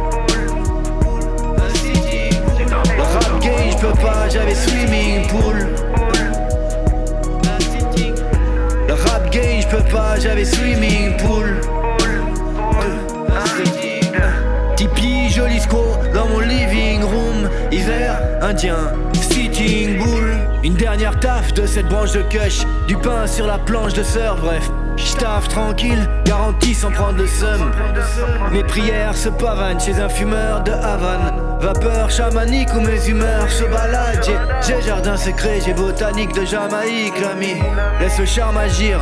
Le rap game, je peux pas, j'avais swimming pool. Le rap game, je peux pas, j'avais swimming pool. Dans mon living room, hiver indien, sitting bull. Une dernière taf de cette branche de cush, du pain sur la planche de surf, bref. J'taffe tranquille, garanti sans prendre le seum. Mes prières se pavanent chez un fumeur de Havane. Vapeur chamanique où mes humeurs se baladent. J'ai- J'ai jardin secret, j'ai botanique de Jamaïque, l'ami. Laisse le charme agir,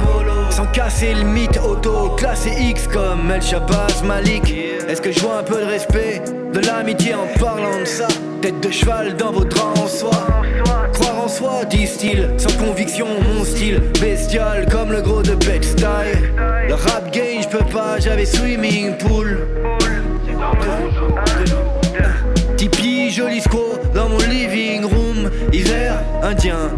sans casser le mythe auto. Classé X comme El Shabazz Malik. Est-ce que je vois un peu de respect, de l'amitié en parlant de ça? Tête de cheval dans vos draps en soie. Croire en soi, disent-ils, sans conviction, mon style bestial comme le gros de Pet Style. Le rap game, je peux pas, j'avais swimming pool. Tipeee, joli dans mon living room, hiver indien.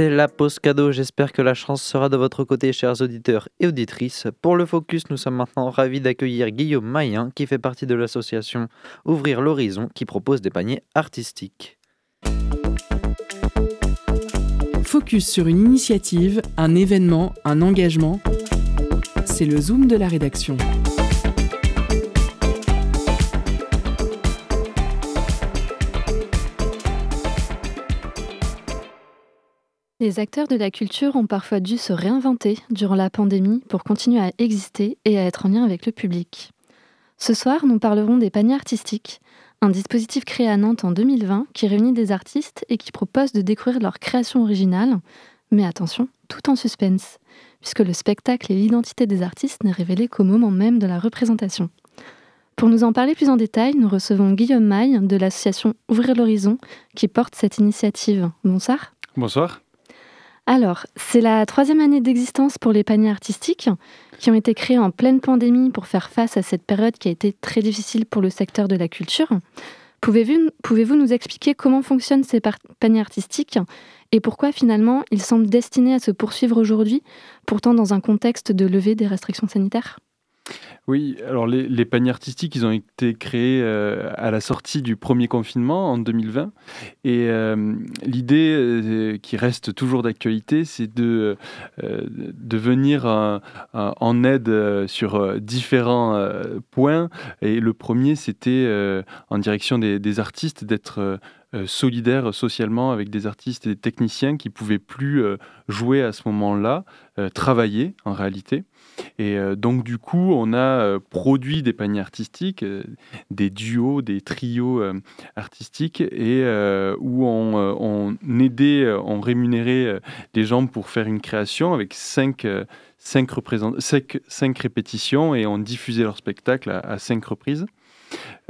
C'était la pause cadeau. J'espère que la chance sera de votre côté, chers auditeurs et auditrices. Pour le focus, nous sommes maintenant ravis d'accueillir Guillaume Mayen, qui fait partie de l'association Ouvrir l'horizon, qui propose des paniers artistiques. Focus sur une initiative, un événement, un engagement. C'est le zoom de la rédaction. Les acteurs de la culture ont parfois dû se réinventer durant la pandémie pour continuer à exister et à être en lien avec le public. Ce soir, nous parlerons des paniers artistiques, un dispositif créé à Nantes en 2020 qui réunit des artistes et qui propose de découvrir leur création originale, mais attention, tout en suspense, puisque le spectacle et l'identité des artistes n'est révélé qu'au moment même de la représentation. Pour nous en parler plus en détail, nous recevons Guillaume Maille de l'association Ouvrir l'horizon qui porte cette initiative. Bonsoir. Bonsoir. Alors, c'est la troisième année d'existence pour les paniers artistiques qui ont été créés en pleine pandémie pour faire face à cette période qui a été très difficile pour le secteur de la culture. Pouvez-vous pouvez nous expliquer comment fonctionnent ces paniers artistiques et pourquoi finalement ils semblent destinés à se poursuivre aujourd'hui, pourtant dans un contexte de levée des restrictions sanitaires? Oui, alors les, paniers artistiques, ils ont été créés euh, à la sortie du premier confinement en 2020. Et euh, l'idée euh, qui reste toujours d'actualité, c'est de, de venir en aide sur différents points. Et le premier, c'était en direction des, artistes d'être solidaires socialement avec des artistes et des techniciens qui pouvaient plus jouer à ce moment-là, travailler en réalité. Et euh, donc, du coup, on a euh, produit des paniers artistiques, euh, des duos, des trios artistiques, et où on, on, aidait, on rémunérait des gens pour faire une création avec cinq, cinq, cinq répétitions, et on diffusait leur spectacle à cinq reprises.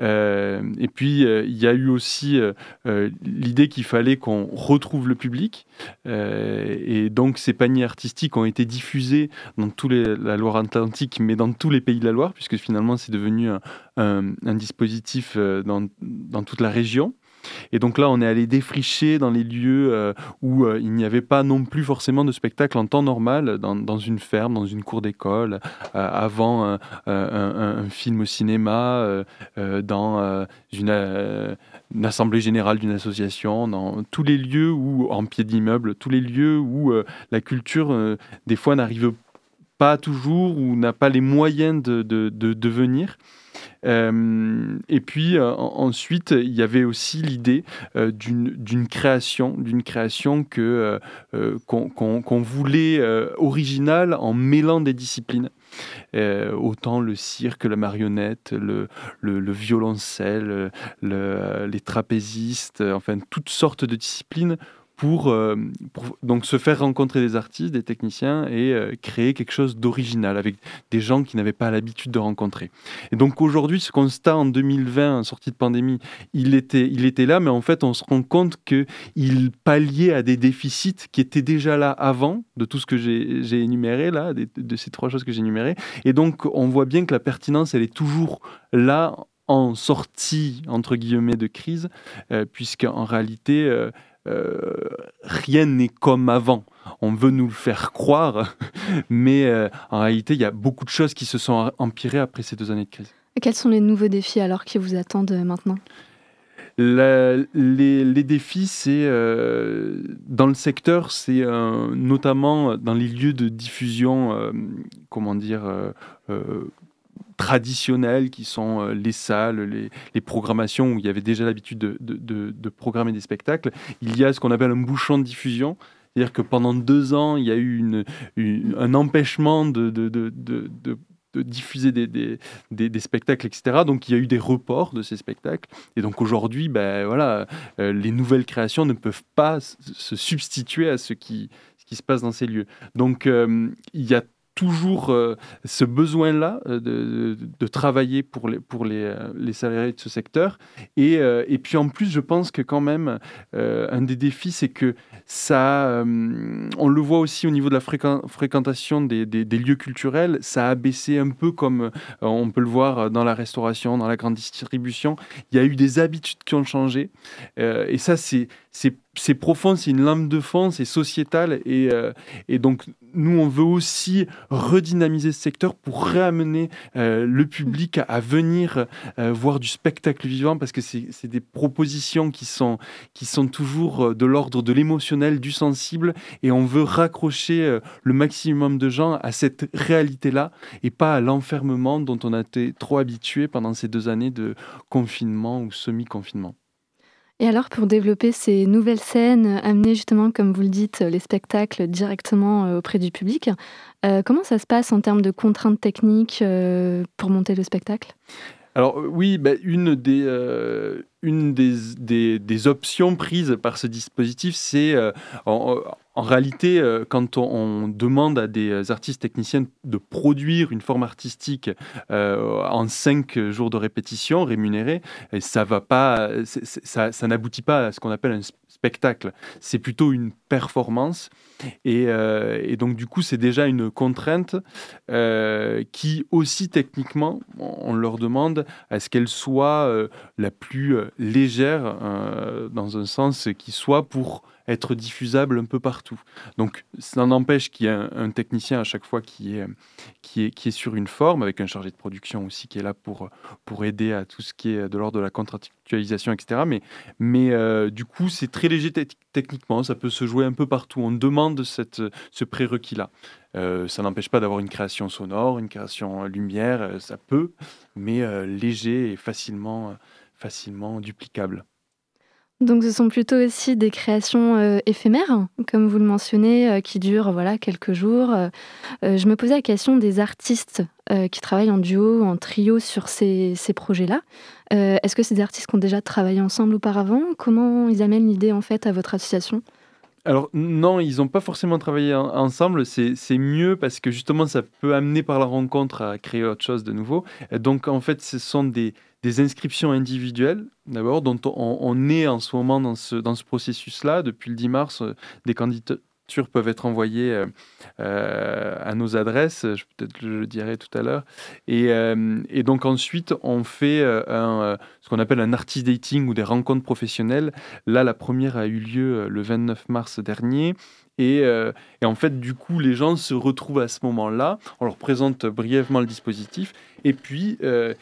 Euh, et puis, euh, il y a eu aussi euh, l'idée qu'il fallait qu'on retrouve le public. et donc, ces paniers artistiques ont été diffusés dans tous les, la Loire-Atlantique, mais dans tous les pays de la Loire, puisque finalement, c'est devenu un, dispositif dans toute la région. Et donc là, on est allé défricher dans les lieux euh, où euh, il n'y avait pas non plus forcément de spectacle en temps normal, dans, une ferme, dans une cour d'école, euh, avant un, film au cinéma, dans une, assemblée générale d'une association, dans tous les lieux où, en pied d'immeuble, tous les lieux où la culture, des fois, n'arrive pas toujours ou n'a pas les moyens de, de, de venir. Euh, et puis euh, ensuite, il y avait aussi l'idée euh, d'une création, d'une création que qu'on voulait originale en mêlant des disciplines. autant le cirque, la marionnette, le, le, violoncelle, les trapézistes, enfin toutes sortes de disciplines euh, pour, donc se faire rencontrer des artistes, des techniciens et euh, créer quelque chose d'original avec des gens qui n'avaient pas l'habitude de rencontrer. Et donc aujourd'hui, ce constat en 2020, en sortie de pandémie, il était, il était là, mais en fait, on se rend compte qu'il palliait à des déficits qui étaient déjà là avant, de tout ce que j'ai énuméré là, de, ces trois choses que j'ai énumérées. Et donc, on voit bien que la pertinence, elle est toujours là en sortie, entre guillemets, de crise, euh, puisqu'en réalité, rien n'est comme avant. On veut nous le faire croire, mais euh, en réalité, il y a beaucoup de choses qui se sont empirées après ces deux années de crise. Et quels sont les nouveaux défis alors qui vous attendent euh, maintenant? Les, les, défis, c'est dans le secteur, c'est notamment dans les lieux de diffusion, comment dire, traditionnels qui sont euh, les salles, les, programmations où il y avait déjà l'habitude de, programmer des spectacles. Il y a ce qu'on appelle un bouchon de diffusion. C'est-à-dire que pendant deux ans, il y a eu un empêchement de, diffuser des, spectacles, etc. Donc il y a eu des reports de ces spectacles. Et donc aujourd'hui, ben, voilà, euh, les nouvelles créations ne peuvent pas se substituer à ce qui, ce qui se passe dans ces lieux. Donc euh, il y a toujours euh, ce besoin-là euh, de, travailler pour euh, les salariés de ce secteur. Et, puis en plus, je pense que quand même, un des défis, c'est que ça, on le voit aussi au niveau de la fréquentation des, lieux culturels, ça a baissé un peu comme on peut le voir dans la restauration, dans la grande distribution. Il y a eu des habitudes qui ont changé. et ça, c'est profond, c'est une lame de fond, c'est sociétal. Et, donc, nous, on veut aussi redynamiser ce secteur pour réamener euh, le public à, venir euh, voir du spectacle vivant parce que c'est des propositions qui sont, qui sont toujours de l'ordre de l'émotionnel, du sensible. Et on veut raccrocher le maximum de gens à cette réalité-là et pas à l'enfermement dont on a été trop habitué pendant ces deux années de confinement ou semi-confinement. Et alors, pour développer ces nouvelles scènes, amener justement, comme vous le dites, les spectacles directement euh, auprès du public, euh, comment ça se passe en termes de contraintes techniques euh, pour monter le spectacle? Alors euh, oui, bah, une, des, euh, des, options prises par ce dispositif, c'est euh, en, réalité, quand on, demande à des artistes techniciens de produire une forme artistique en cinq jours de répétition rémunérés, et ça ça, n'aboutit pas à ce qu'on appelle un spectacle. C'est plutôt une performance. Et, euh, et donc, du coup, c'est déjà une contrainte euh, qui, aussi techniquement, on leur demande à ce qu'elle soit euh, la plus légère, dans un sens qui soit pour être diffusable un peu partout. Donc, ça n'empêche qu'il y ait un, technicien à chaque fois qui est, qui, est, qui est sur une forme, avec un chargé de production aussi qui est là pour, pour aider à tout ce qui est de l'ordre de la contractualisation, etc. Mais, mais du coup, c'est très léger techniquement, ça peut se jouer un peu partout. On demande cette, ce prérequis-là. Euh, ça n'empêche pas d'avoir une création sonore, une création lumière, euh, ça peut, mais euh, léger et facilement duplicable. Donc ce sont plutôt aussi des créations euh, éphémères, comme vous le mentionnez, euh, qui durent voilà, quelques jours. Euh, je me posais la question des artistes qui travaillent en duo, en trio sur ces, ces projets-là. Est-ce que des artistes ont déjà travaillé ensemble auparavant? Comment ils amènent l'idée en fait à votre association? Alors non, ils n'ont pas forcément travaillé en- ensemble, c'est mieux parce que justement ça peut amener par la rencontre à créer autre chose de nouveau. Donc en fait ce sont des, des inscriptions individuelles d'abord dont on, est en ce moment dans ce, dans ce processus-là. Depuis le 10 mars, euh, des candidatures peuvent être envoyées euh, euh, à nos adresses, je- peut-être le dirai tout à l'heure. Et, et donc ensuite on fait ce qu'on appelle un artist dating ou des rencontres professionnelles Là, la première a eu lieu le 29 mars dernier. Et, et en fait, du coup, les gens se retrouvent à ce moment-là. On leur présente brièvement le dispositif. Et puis, euh,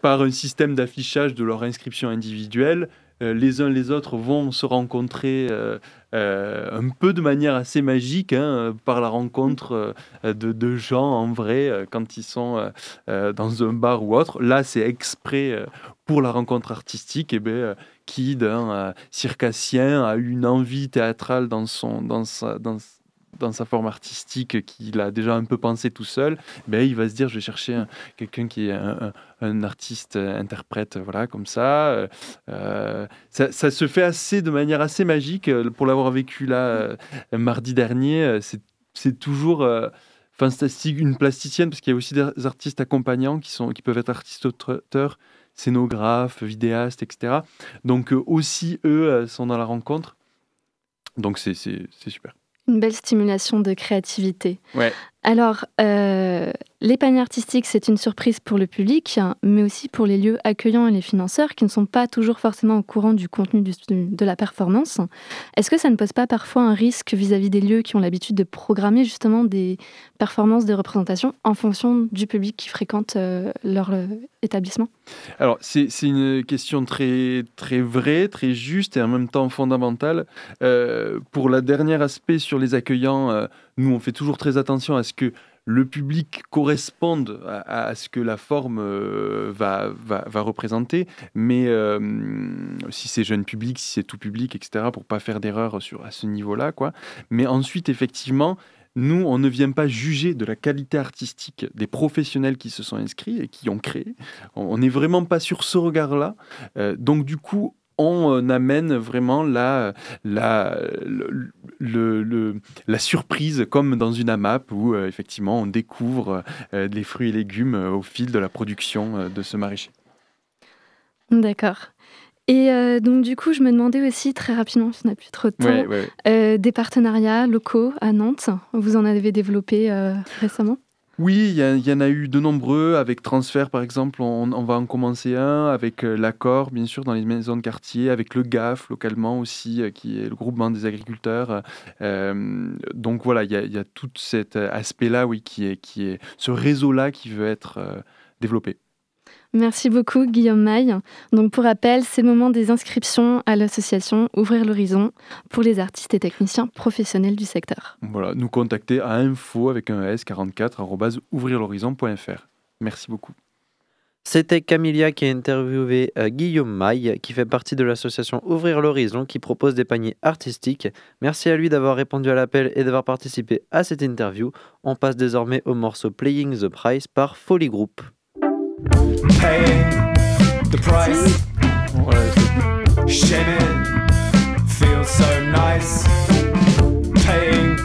par un système d'affichage de leur inscription individuelle, euh, les uns les autres vont se rencontrer euh, euh, un peu de manière assez magique hein, par la rencontre de, gens en vrai quand ils sont dans un bar ou autre. Là, c'est exprès pour la rencontre artistique. Et ben, euh, qui d'un circassien a une envie théâtrale dans, son, dans, sa, dans, dans sa forme artistique qu'il a déjà un peu pensé tout seul, ben, il va se dire je vais chercher un- quelqu'un qui est un, artiste euh, interprète, voilà, comme ça. Euh, euh, ça. ça se fait assez de manière assez magique. Pour l'avoir vécu là mardi dernier, c'est toujours. Une plasticienne, parce qu'il y a aussi des artistes accompagnants qui, sont, qui peuvent être artistes auteurs, scénographes, vidéastes, etc. Donc aussi, eux, sont dans la rencontre. Donc c'est super. Une belle stimulation de créativité. Ouais. Alors, euh, les paniers artistiques, c'est une surprise pour le public, mais aussi pour les lieux accueillants et les financeurs qui ne sont pas toujours forcément au courant du contenu de la performance. Est-ce que ça ne pose pas parfois un risque vis-à-vis des lieux qui ont l'habitude de programmer justement des performances de représentation en fonction du public qui fréquente euh, leur euh, établissement? Alors, c'est une question très, très vraie, très juste et en même temps fondamentale. Euh, pour la dernière aspect sur les accueillants, nous, on fait toujours très attention à ce que le public corresponde à, ce que la forme euh, va, représenter. Mais euh, si c'est jeune public, si c'est tout public, etc., pour pas faire d'erreur à ce niveau-là, quoi. Mais ensuite, effectivement, nous, on ne vient pas juger de la qualité artistique des professionnels qui se sont inscrits et qui ont créé. On n'est vraiment pas sur ce regard-là. Euh, donc, du coup, on euh, amène vraiment la, la, le- le- le- la surprise, comme dans une AMAP, où euh, effectivement on découvre euh, les fruits et légumes euh, au fil de la production de ce maraîcher. D'accord. Et donc, du coup, je me demandais aussi très rapidement, si on n'a plus trop de temps, Ouais, ouais, ouais. des partenariats locaux à Nantes. Vous en avez développé récemment? Oui, il y, en a eu de nombreux. Avec Transfert, par exemple, on, va en commencer un. Avec euh, l'Accord, bien sûr, dans les maisons de quartier. Avec le GAF, localement aussi, euh, qui est le groupement des agriculteurs. Euh, donc voilà, il y a, tout cet aspect-là, oui, qui est, qui est ce réseau-là qui veut être développé. Merci beaucoup, Guillaume Maille. Donc, pour rappel, c'est le moment des inscriptions à l'association Ouvrir l'horizon pour les artistes et techniciens professionnels du secteur. Voilà, nous contacter à info avec un S 44 arobase ouvrirl'horizon.fr. Merci beaucoup. C'était Camilia qui a interviewé euh, Guillaume Maille, qui fait partie de l'association Ouvrir l'Horizon, qui propose des paniers artistiques. Merci à lui d'avoir répondu à l'appel et d'avoir participé à cette interview. On passe désormais au morceau Playing the Price par Folly Group. Paying the price. Shaming feels so nice. Paying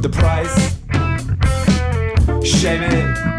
the price. Shaming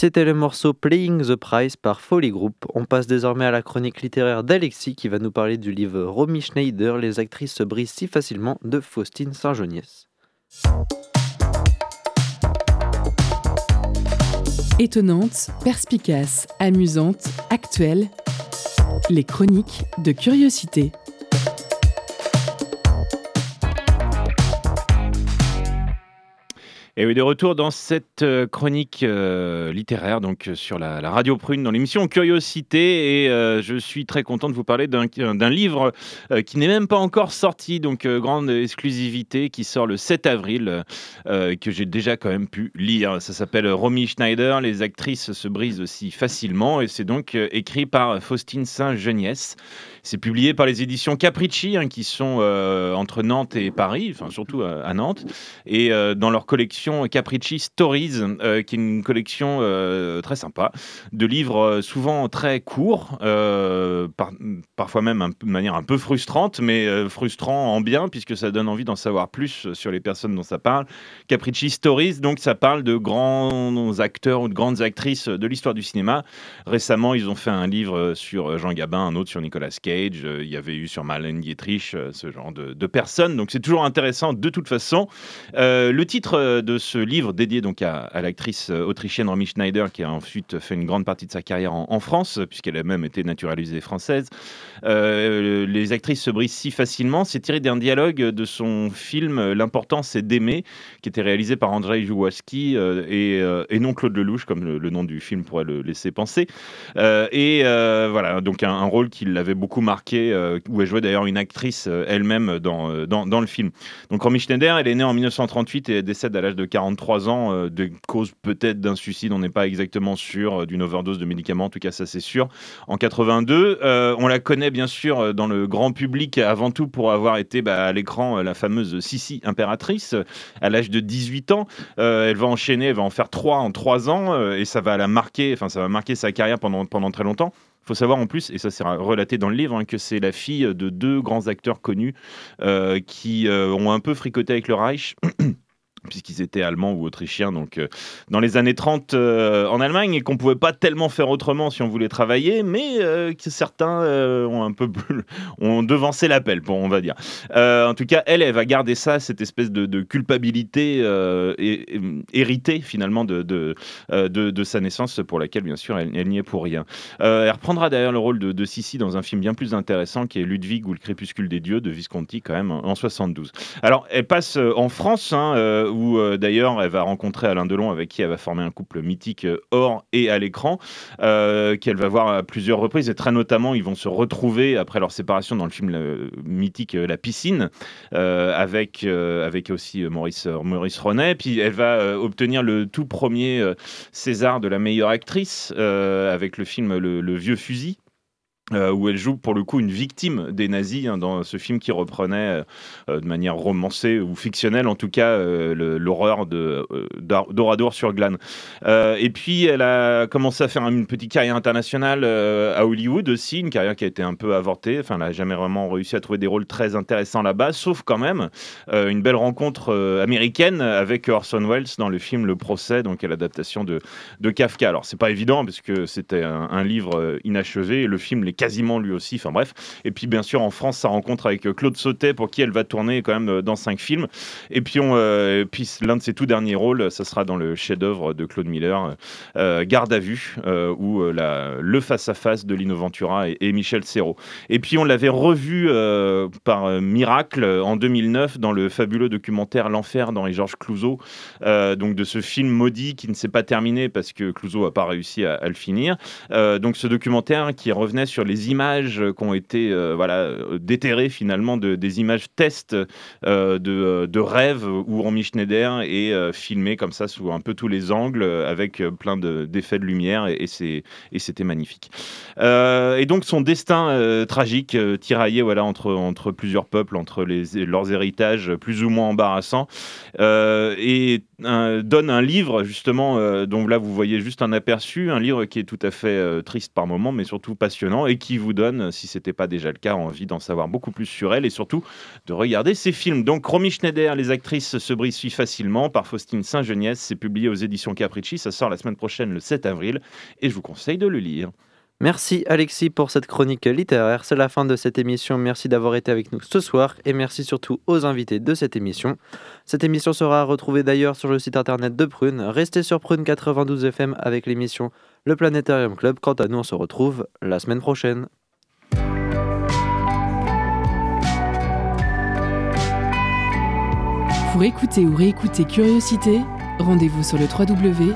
C'était le morceau Playing the Price par Folly Group. On passe désormais à la chronique littéraire d'Alexis qui va nous parler du livre Romy Schneider, Les actrices se brisent si facilement de Faustine Saint-Geniès. Étonnante, perspicace, amusante, actuelle. Les chroniques de curiosité. Et oui, de retour dans cette euh, chronique euh, littéraire, donc euh, sur la, radio Prune, dans l'émission Curiosité. Et je suis très content de vous parler d'un livre qui n'est même pas encore sorti, donc grande exclusivité, qui sort le 7 avril, que j'ai déjà quand même pu lire. Ça s'appelle Romy Schneider, Les actrices se brisent aussi facilement. Et c'est donc écrit par Faustine Saint-Geniès. C'est publié par les éditions Capricci, hein, qui sont euh, entre Nantes et Paris, enfin surtout à, à Nantes, et euh, dans leur collection Capricci Stories, euh, qui est une collection euh, très sympa de livres euh, souvent très courts, euh, par- parfois même de manière un peu frustrante, mais euh, frustrant en bien, puisque ça donne envie d'en savoir plus sur les personnes dont ça parle. Capricci Stories, donc ça parle de grands acteurs ou de grandes actrices de l'histoire du cinéma. Récemment, ils ont fait un livre sur Jean Gabin, un autre sur Nicolas Cage. Euh, Il y avait eu sur Marlène Dietrich euh, ce genre de, personnes. Donc c'est toujours intéressant de toute façon. Euh, le titre de ce livre dédié donc à, l'actrice autrichienne Romy Schneider, qui a ensuite fait une grande partie de sa carrière en, France, puisqu'elle a même été naturalisée française. Les actrices se brisent si facilement. C'est tiré d'un dialogue de son film L'important c'est d'aimer, qui était réalisé par Andrzej Jouaski euh, et, non Claude Lelouch, comme le, nom du film pourrait le laisser penser. Et voilà, donc un, un rôle qui l'avait beaucoup marqué, euh, où elle jouait d'ailleurs une actrice euh, elle-même dans, euh, dans, dans le film. Donc Romy Schneider, elle est née en 1938 et elle décède à l'âge de 43 ans, de cause peut-être d'un suicide, on n'est pas exactement sûr, d'une overdose de médicaments, en tout cas ça c'est sûr. En 82, euh, on la connaît bien sûr dans le grand public avant tout pour avoir été bah, à l'écran la fameuse Sissi impératrice à l'âge de 18 ans. Elle va enchaîner, elle va en faire trois en trois ans et ça va la marquer, enfin ça va marquer sa carrière pendant, pendant très longtemps. Faut savoir en plus, et ça c'est relaté dans le livre, hein, que c'est la fille de deux grands acteurs connus euh, qui euh, ont un peu fricoté avec le Reich. puisqu'ils étaient allemands ou autrichiens, donc euh, dans les années 30 euh, en Allemagne, et qu'on pouvait pas tellement faire autrement si on voulait travailler, mais euh, que certains ont un peu ont devancé l'appel, bon, on va dire. En tout cas, elle, elle va garder ça, cette espèce de, culpabilité héritée finalement de, sa naissance, pour laquelle bien sûr elle, n'y est pour rien. Elle reprendra d'ailleurs le rôle de, de Sissi dans un film bien plus intéressant qui est Ludwig ou le crépuscule des dieux de Visconti quand même en en 72. Alors elle passe en France hein, où euh, d'ailleurs elle va rencontrer Alain Delon avec qui elle va former un couple mythique euh, hors et à l'écran euh, qu'elle va voir à plusieurs reprises et très notamment ils vont se retrouver après leur séparation dans le film mythique La piscine avec, avec aussi Maurice, Maurice Ronet. Puis elle va obtenir le tout premier César de la meilleure actrice avec le film Le Vieux Fusil. Euh, où elle joue pour le coup une victime des nazis hein, dans ce film qui reprenait euh, de manière romancée ou fictionnelle en tout cas euh, l'horreur euh, d'Or- d'Oradour sur Glane. Et puis elle a commencé à faire une petite carrière internationale à Hollywood aussi, une carrière qui a été un peu avortée. Enfin, elle n'a jamais vraiment réussi à trouver des rôles très intéressants là-bas, sauf quand même une belle rencontre américaine avec Orson Welles dans le film Le Procès, donc l'adaptation de, Kafka. Alors c'est pas évident parce que c'était un, un livre inachevé et le film l'est quasiment lui aussi. Enfin bref. Et puis bien sûr en France sa rencontre avec euh, Claude Sautet pour qui elle va tourner quand même euh, dans cinq films. Et puis, on, euh, puis l'un de ses tout derniers rôles, ça sera dans le chef-d'œuvre de Claude Miller, Garde à vue, euh, euh, la- le face-à-face de Lino Ventura et, Michel Serrault. Et puis on l'avait revu par miracle en 2009 dans le fabuleux documentaire L'enfer d'Henri Georges Clouzot, donc de ce film maudit qui ne s'est pas terminé parce que Clouzot n'a pas réussi à, à le finir. Donc ce documentaire qui revenait sur les images qui ont été euh, voilà, euh, déterrées finalement de, des images tests euh, de, de rêves où Romy Schneider est euh, filmé comme ça sous un peu tous les angles euh, avec euh, plein de- d'effets de, lumière et, et c'était magnifique. Euh, et donc son destin euh, tragique, euh, tiraillé voilà, entre, entre plusieurs peuples, entre leurs héritages plus ou moins embarrassants, euh, et donne un livre justement euh, dont là vous voyez juste un aperçu, un livre qui est tout à fait euh, triste par moments, mais surtout passionnant et qui vous donne, si c'était pas déjà le cas, envie d'en savoir beaucoup plus sur elle et surtout de regarder ses films. Donc Romy Schneider, les actrices se brisent facilement par Faustine Saint-Geniès, c'est publié aux éditions Capricci, ça sort la semaine prochaine le 7 avril et je vous conseille de le lire. Merci Alexis pour cette chronique littéraire. C'est la fin de cette émission. Merci d'avoir été avec nous ce soir et merci surtout aux invités de cette émission. Cette émission sera retrouvée d'ailleurs sur le site internet de Prune. Restez sur Prune 92 FM avec l'émission Le Planétarium Club. Quant à nous, on se retrouve la semaine prochaine. Pour écouter ou réécouter Curiosité, rendez-vous sur www.prune.net.